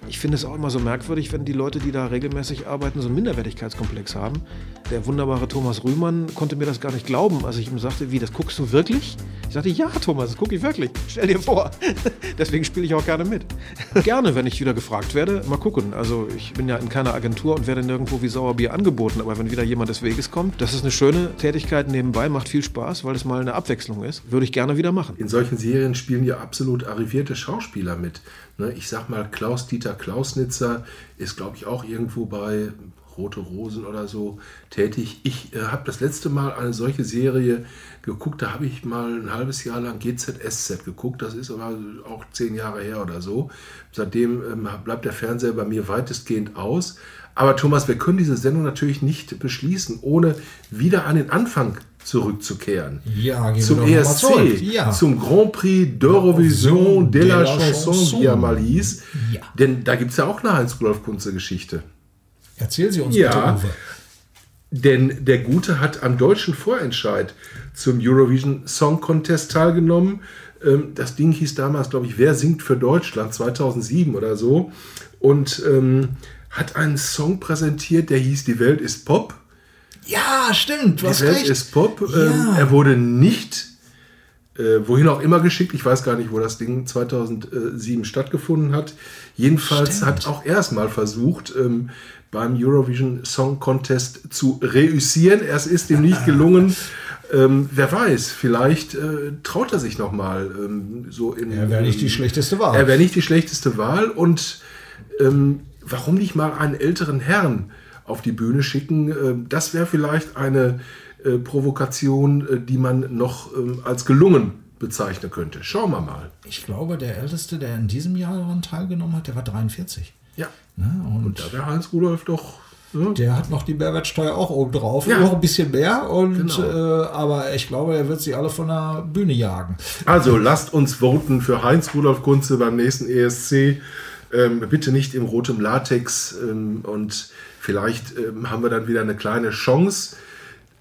ich finde es auch immer so merkwürdig, wenn die Leute, die da regelmäßig arbeiten, so einen Minderwertigkeitskomplex haben. Der wunderbare Thomas Rühmann konnte mir das gar nicht glauben, als ich ihm sagte, wie, das guckst du wirklich? Ich sagte, ja, Thomas, das gucke ich wirklich. Stell dir vor. Deswegen spiele ich auch gerne mit. gerne, wenn ich wieder gefragt werde, mal gucken. Also ich bin ja in keiner Agentur und werde nirgendwo wie Sauerbier angeboten, aber wenn wieder jemand des Weges kommt, das ist eine schöne Tätigkeit nebenbei, macht viel Spaß, weil es mal eine Abwechslung ist, würde ich gerne wieder machen. In solchen Serien spielen ja absolut arrivierte Schauspieler mit. Ne, Ich sag mal, Klaus-Dieter Klausnitzer ist, glaube ich, auch irgendwo bei Rote Rosen oder so tätig. Ich äh, habe das letzte Mal eine solche Serie geguckt, da habe ich mal ein halbes Jahr lang GZSZ geguckt, das ist aber auch zehn Jahre her oder so. Seitdem ähm, bleibt der Fernseher bei mir weitestgehend aus. Aber Thomas, wir können diese Sendung natürlich nicht beschließen, ohne wieder an den Anfang zurückzukehren. Ja, zum ESC. Ja. zum Grand Prix d'Eurovision de la Chanson, wie er mal hieß. Ja. Denn da gibt es ja auch eine Heinz-Rudolf Kunze-Geschichte. Erzähl sie uns Ja. bitte, Uwe. Denn der Gute hat am deutschen Vorentscheid zum Eurovision Song Contest teilgenommen. Ähm, Das Ding hieß damals, glaube ich, Wer singt für Deutschland 2007 oder so. Und ähm, hat einen Song präsentiert, der hieß Die Welt ist Pop. Ja, stimmt, du Die hast Welt recht. ist Pop. Ja. Ähm, er wurde nicht, äh, wohin auch immer geschickt. Ich weiß gar nicht, wo das Ding 2007 stattgefunden hat. Jedenfalls Stimmt. hat auch er es mal versucht, ähm, beim Eurovision Song Contest zu reüssieren. Es ist ihm nicht gelungen. Ähm, wer weiß, vielleicht äh, traut er sich noch mal ähm, so in. Er wäre nicht die schlechteste Wahl. Er wäre nicht die schlechteste Wahl und ähm, warum nicht mal einen älteren Herrn auf die Bühne schicken? Ähm, das wäre vielleicht eine äh, Provokation, äh, die man noch als gelungen bezeichnen könnte. Schauen wir mal. Ich glaube, der Älteste, der in diesem Jahr daran teilgenommen hat, der war 43. Ja. Ne? Und, Und da wäre Heinz Rudolf doch. Ne? der hat noch die Mehrwertsteuer auch oben drauf. Ja. Noch ein bisschen mehr. Und, Genau. äh, aber ich glaube, er wird sie alle von der Bühne jagen. Also lasst uns voten für Heinz Rudolf Kunze beim nächsten ESC. Ähm, bitte nicht im rotem Latex. Ähm, und vielleicht ähm, haben wir dann wieder eine kleine Chance.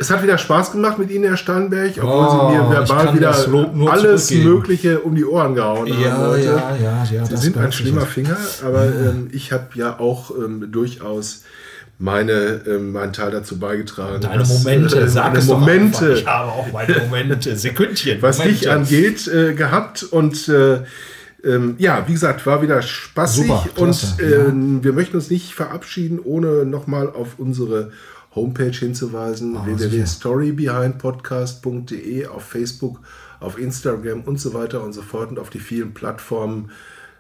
Es hat wieder Spaß gemacht mit Ihnen, Herr Steinberg, obwohl Oh, Sie mir ich verbal wieder alles. Mögliche um die Ohren gehauen haben Ja, heute. ja, ja, ja, Sie sind ein schlimmer. Finger, aber Ja. ähm, ich habe ja auch ähm, durchaus meine, ähm, meinen Teil dazu beigetragen. Deine dass, Momente, äh, sag es doch Momente, einfach. Ich habe auch meine Momente, Sekündchen. was Momente. dich angeht, äh, gehabt. Und äh, ähm, ja, wie gesagt, war wieder spaßig. Super, klasse, und ähm, wir möchten uns nicht verabschieden, ohne nochmal auf unsere Homepage hinzuweisen: Ah, www.storybehindpodcast.de auf Facebook, auf Instagram und so weiter und so fort und auf die vielen Plattformen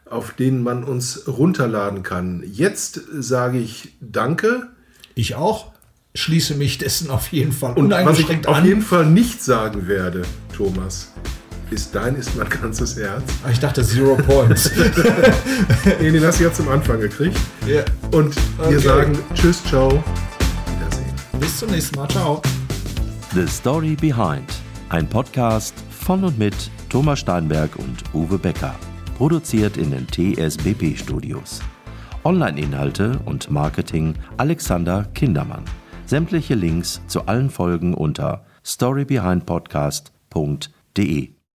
auf denen man uns runterladen kann. Jetzt sage ich Danke. Ich auch. Schließe mich dessen auf jeden Fall Und was ich uneingeschränkt auf an. jeden Fall nicht sagen werde, Thomas, ist dein ist mein ganzes Herz. Ah, Ich dachte Zero Points. nee, den hast du ja zum Anfang gekriegt. Ja. Und Okay. wir sagen Tschüss, ciao. Bis zum nächsten Mal. Ciao. The Story Behind. Ein Podcast von und mit Thomas Steinberg und Uwe Becker. Produziert in den TSBP Studios. Online-Inhalte und Marketing Alexander Kindermann. Sämtliche Links zu allen Folgen unter storybehindpodcast.de.